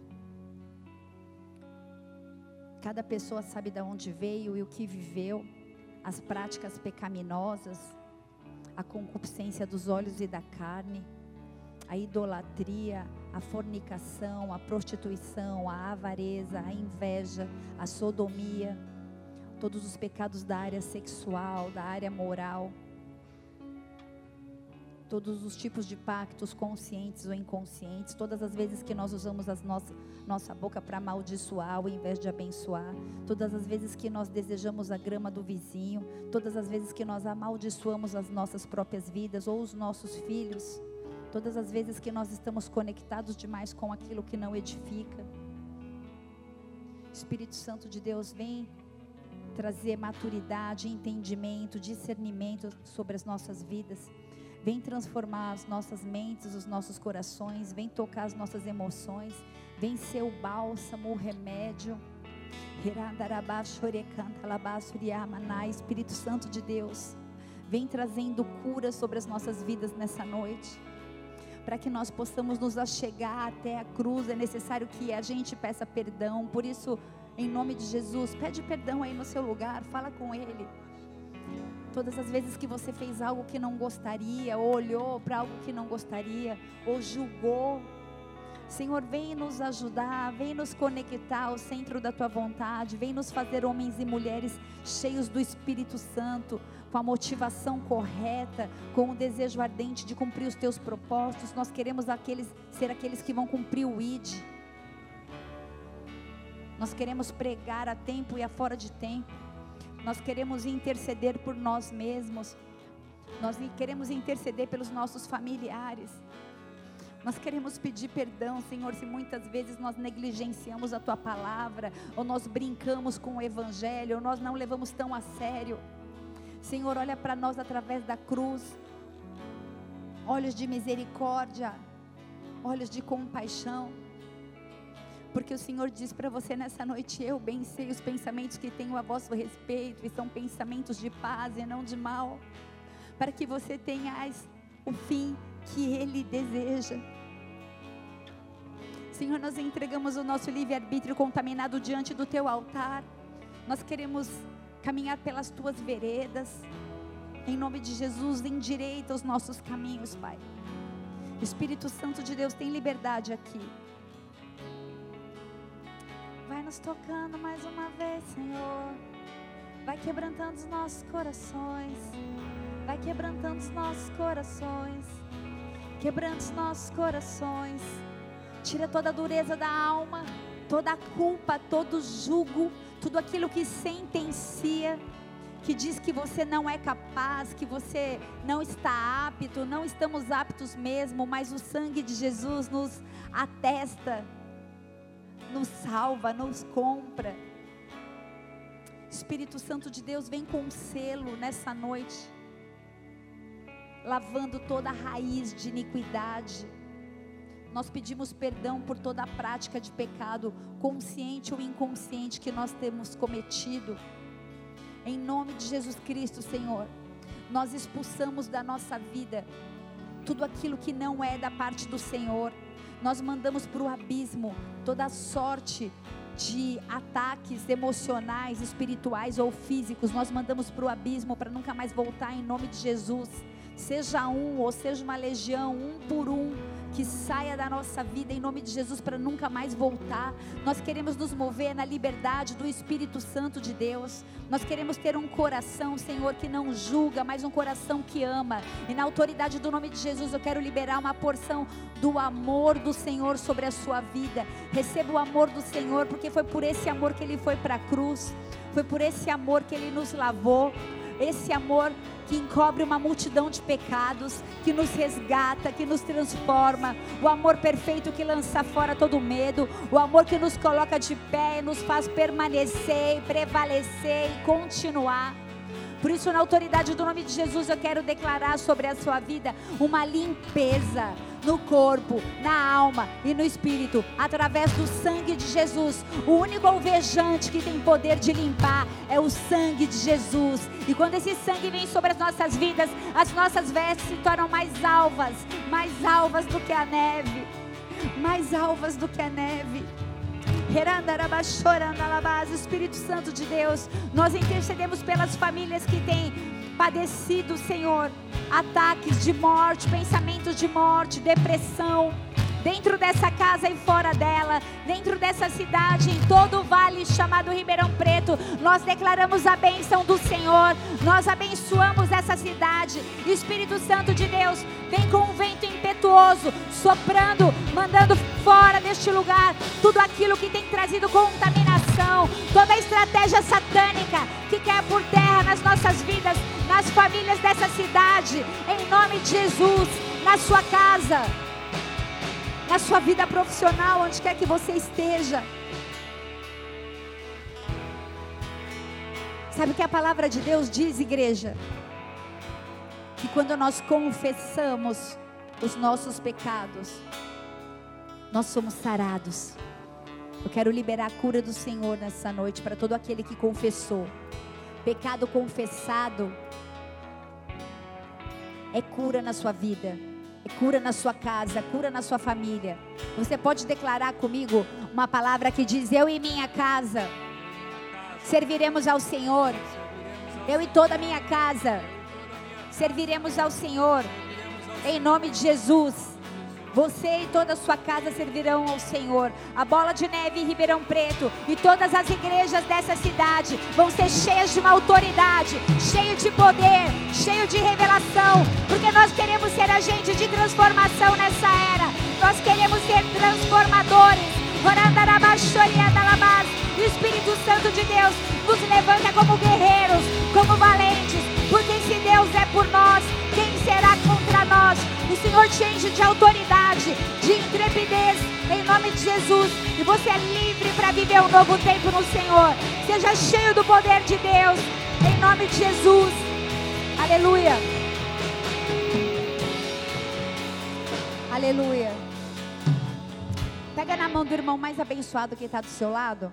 Cada pessoa sabe de onde veio e o que viveu, as práticas pecaminosas, a concupiscência dos olhos e da carne, a idolatria, a fornicação, a prostituição, a avareza, a inveja, a sodomia, todos os pecados da área sexual, da área moral todos os tipos de pactos, conscientes ou inconscientes, todas as vezes que nós usamos a nossa, nossa boca para amaldiçoar ao invés de abençoar, todas as vezes que nós desejamos a grama do vizinho, todas as vezes que nós amaldiçoamos as nossas próprias vidas ou os nossos filhos, todas as vezes que nós estamos conectados demais com aquilo que não edifica. Espírito Santo de Deus vem trazer maturidade, entendimento, discernimento sobre as nossas vidas. Vem transformar as nossas mentes, os nossos corações, vem tocar as nossas emoções, vem ser o bálsamo, o remédio. Espírito Santo de Deus, vem trazendo cura sobre as nossas vidas nessa noite. Para que nós possamos nos achegar até a cruz, é necessário que a gente peça perdão. Por isso, em nome de Jesus, pede perdão aí no seu lugar, fala com Ele. Todas as vezes que você fez algo que não gostaria, ou olhou para algo que não gostaria, ou julgou, Senhor, vem nos ajudar, vem nos conectar ao centro da tua vontade, vem nos fazer homens e mulheres cheios do Espírito Santo, com a motivação correta, com o desejo ardente de cumprir os teus propósitos. Nós queremos aqueles, ser aqueles que vão cumprir o ID. Nós queremos pregar a tempo e a fora de tempo. Nós queremos interceder por nós mesmos. Nós queremos interceder pelos nossos familiares. Nós queremos pedir perdão, Senhor, se muitas vezes nós negligenciamos a tua palavra, ou nós brincamos com o evangelho, ou nós não levamos tão a sério. Senhor, olha para nós através da cruz. Olhos de misericórdia, olhos de compaixão. Porque o Senhor diz para você nessa noite: Eu bem sei os pensamentos que tenho a vosso respeito, e são pensamentos de paz e não de mal, para que você tenha o fim que Ele deseja. Senhor, nós entregamos o nosso livre-arbítrio contaminado diante do teu altar. Nós queremos caminhar pelas tuas veredas. Em nome de Jesus, endireita os nossos caminhos, Pai. Espírito Santo de Deus tem liberdade aqui. Vai nos tocando mais uma vez, Senhor. Vai quebrantando os nossos corações. Vai quebrantando os nossos corações. Quebrando os nossos corações. Tira toda a dureza da alma, toda a culpa, todo o jugo, tudo aquilo que sentencia, que diz que você não é capaz, que você não está apto, não estamos aptos mesmo, mas o sangue de Jesus nos atesta nos salva, nos compra. Espírito Santo de Deus vem com um selo nessa noite, lavando toda a raiz de iniquidade. Nós pedimos perdão por toda a prática de pecado, consciente ou inconsciente, que nós temos cometido. Em nome de Jesus Cristo, Senhor, nós expulsamos da nossa vida tudo aquilo que não é da parte do Senhor nós mandamos para o abismo toda sorte de ataques emocionais, espirituais ou físicos, nós mandamos para o abismo para nunca mais voltar em nome de Jesus. Seja um ou seja uma legião, um por um, que saia da nossa vida em nome de Jesus para nunca mais voltar. Nós queremos nos mover na liberdade do Espírito Santo de Deus. Nós queremos ter um coração, Senhor, que não julga, mas um coração que ama. E na autoridade do nome de Jesus, eu quero liberar uma porção do amor do Senhor sobre a sua vida. Receba o amor do Senhor, porque foi por esse amor que ele foi para a cruz. Foi por esse amor que ele nos lavou. Esse amor que encobre uma multidão de pecados, que nos resgata, que nos transforma, o amor perfeito que lança fora todo medo, o amor que nos coloca de pé e nos faz permanecer, prevalecer e continuar. Por isso, na autoridade do nome de Jesus, eu quero declarar sobre a sua vida uma limpeza no corpo, na alma e no espírito, através do sangue de Jesus. O único alvejante que tem poder de limpar é o sangue de Jesus. E quando esse sangue vem sobre as nossas vidas, as nossas vestes se tornam mais alvas, mais alvas do que a neve, mais alvas do que a neve. Espírito Santo de Deus, nós intercedemos pelas famílias que têm padecido, Senhor, ataques de morte, pensamentos de morte, depressão dentro dessa casa e fora dela, dentro dessa cidade, em todo o vale chamado Ribeirão Preto, nós declaramos a bênção do Senhor, nós abençoamos essa cidade. Espírito Santo de Deus, vem com um vento impetuoso, soprando, mandando fora deste lugar tudo aquilo que tem trazido contaminação, toda a estratégia satânica que quer por terra nas nossas vidas, nas famílias dessa cidade, em nome de Jesus, na sua casa na sua vida profissional, onde quer que você esteja. Sabe o que a palavra de Deus diz, igreja? Que quando nós confessamos os nossos pecados, nós somos sarados. Eu quero liberar a cura do Senhor nessa noite para todo aquele que confessou. Pecado confessado é cura na sua vida cura na sua casa, cura na sua família. Você pode declarar comigo uma palavra que diz: Eu e minha casa serviremos ao Senhor. Eu e toda a minha casa serviremos ao Senhor. Em nome de Jesus. Você e toda a sua casa servirão ao Senhor. A bola de neve em Ribeirão Preto e todas as igrejas dessa cidade vão ser cheias de uma autoridade, cheio de poder, cheio de revelação, porque nós queremos ser agente de transformação nessa era. Nós queremos ser transformadores. O Espírito Santo de Deus nos levanta como guerreiros, como valentes, porque se Deus é por nós, quem será nós? O Senhor te enche de autoridade, de intrepidez, em nome de Jesus. E você é livre para viver um novo tempo no Senhor. Seja cheio do poder de Deus, em nome de Jesus. Aleluia. Aleluia. Pega na mão do irmão mais abençoado que está do seu lado.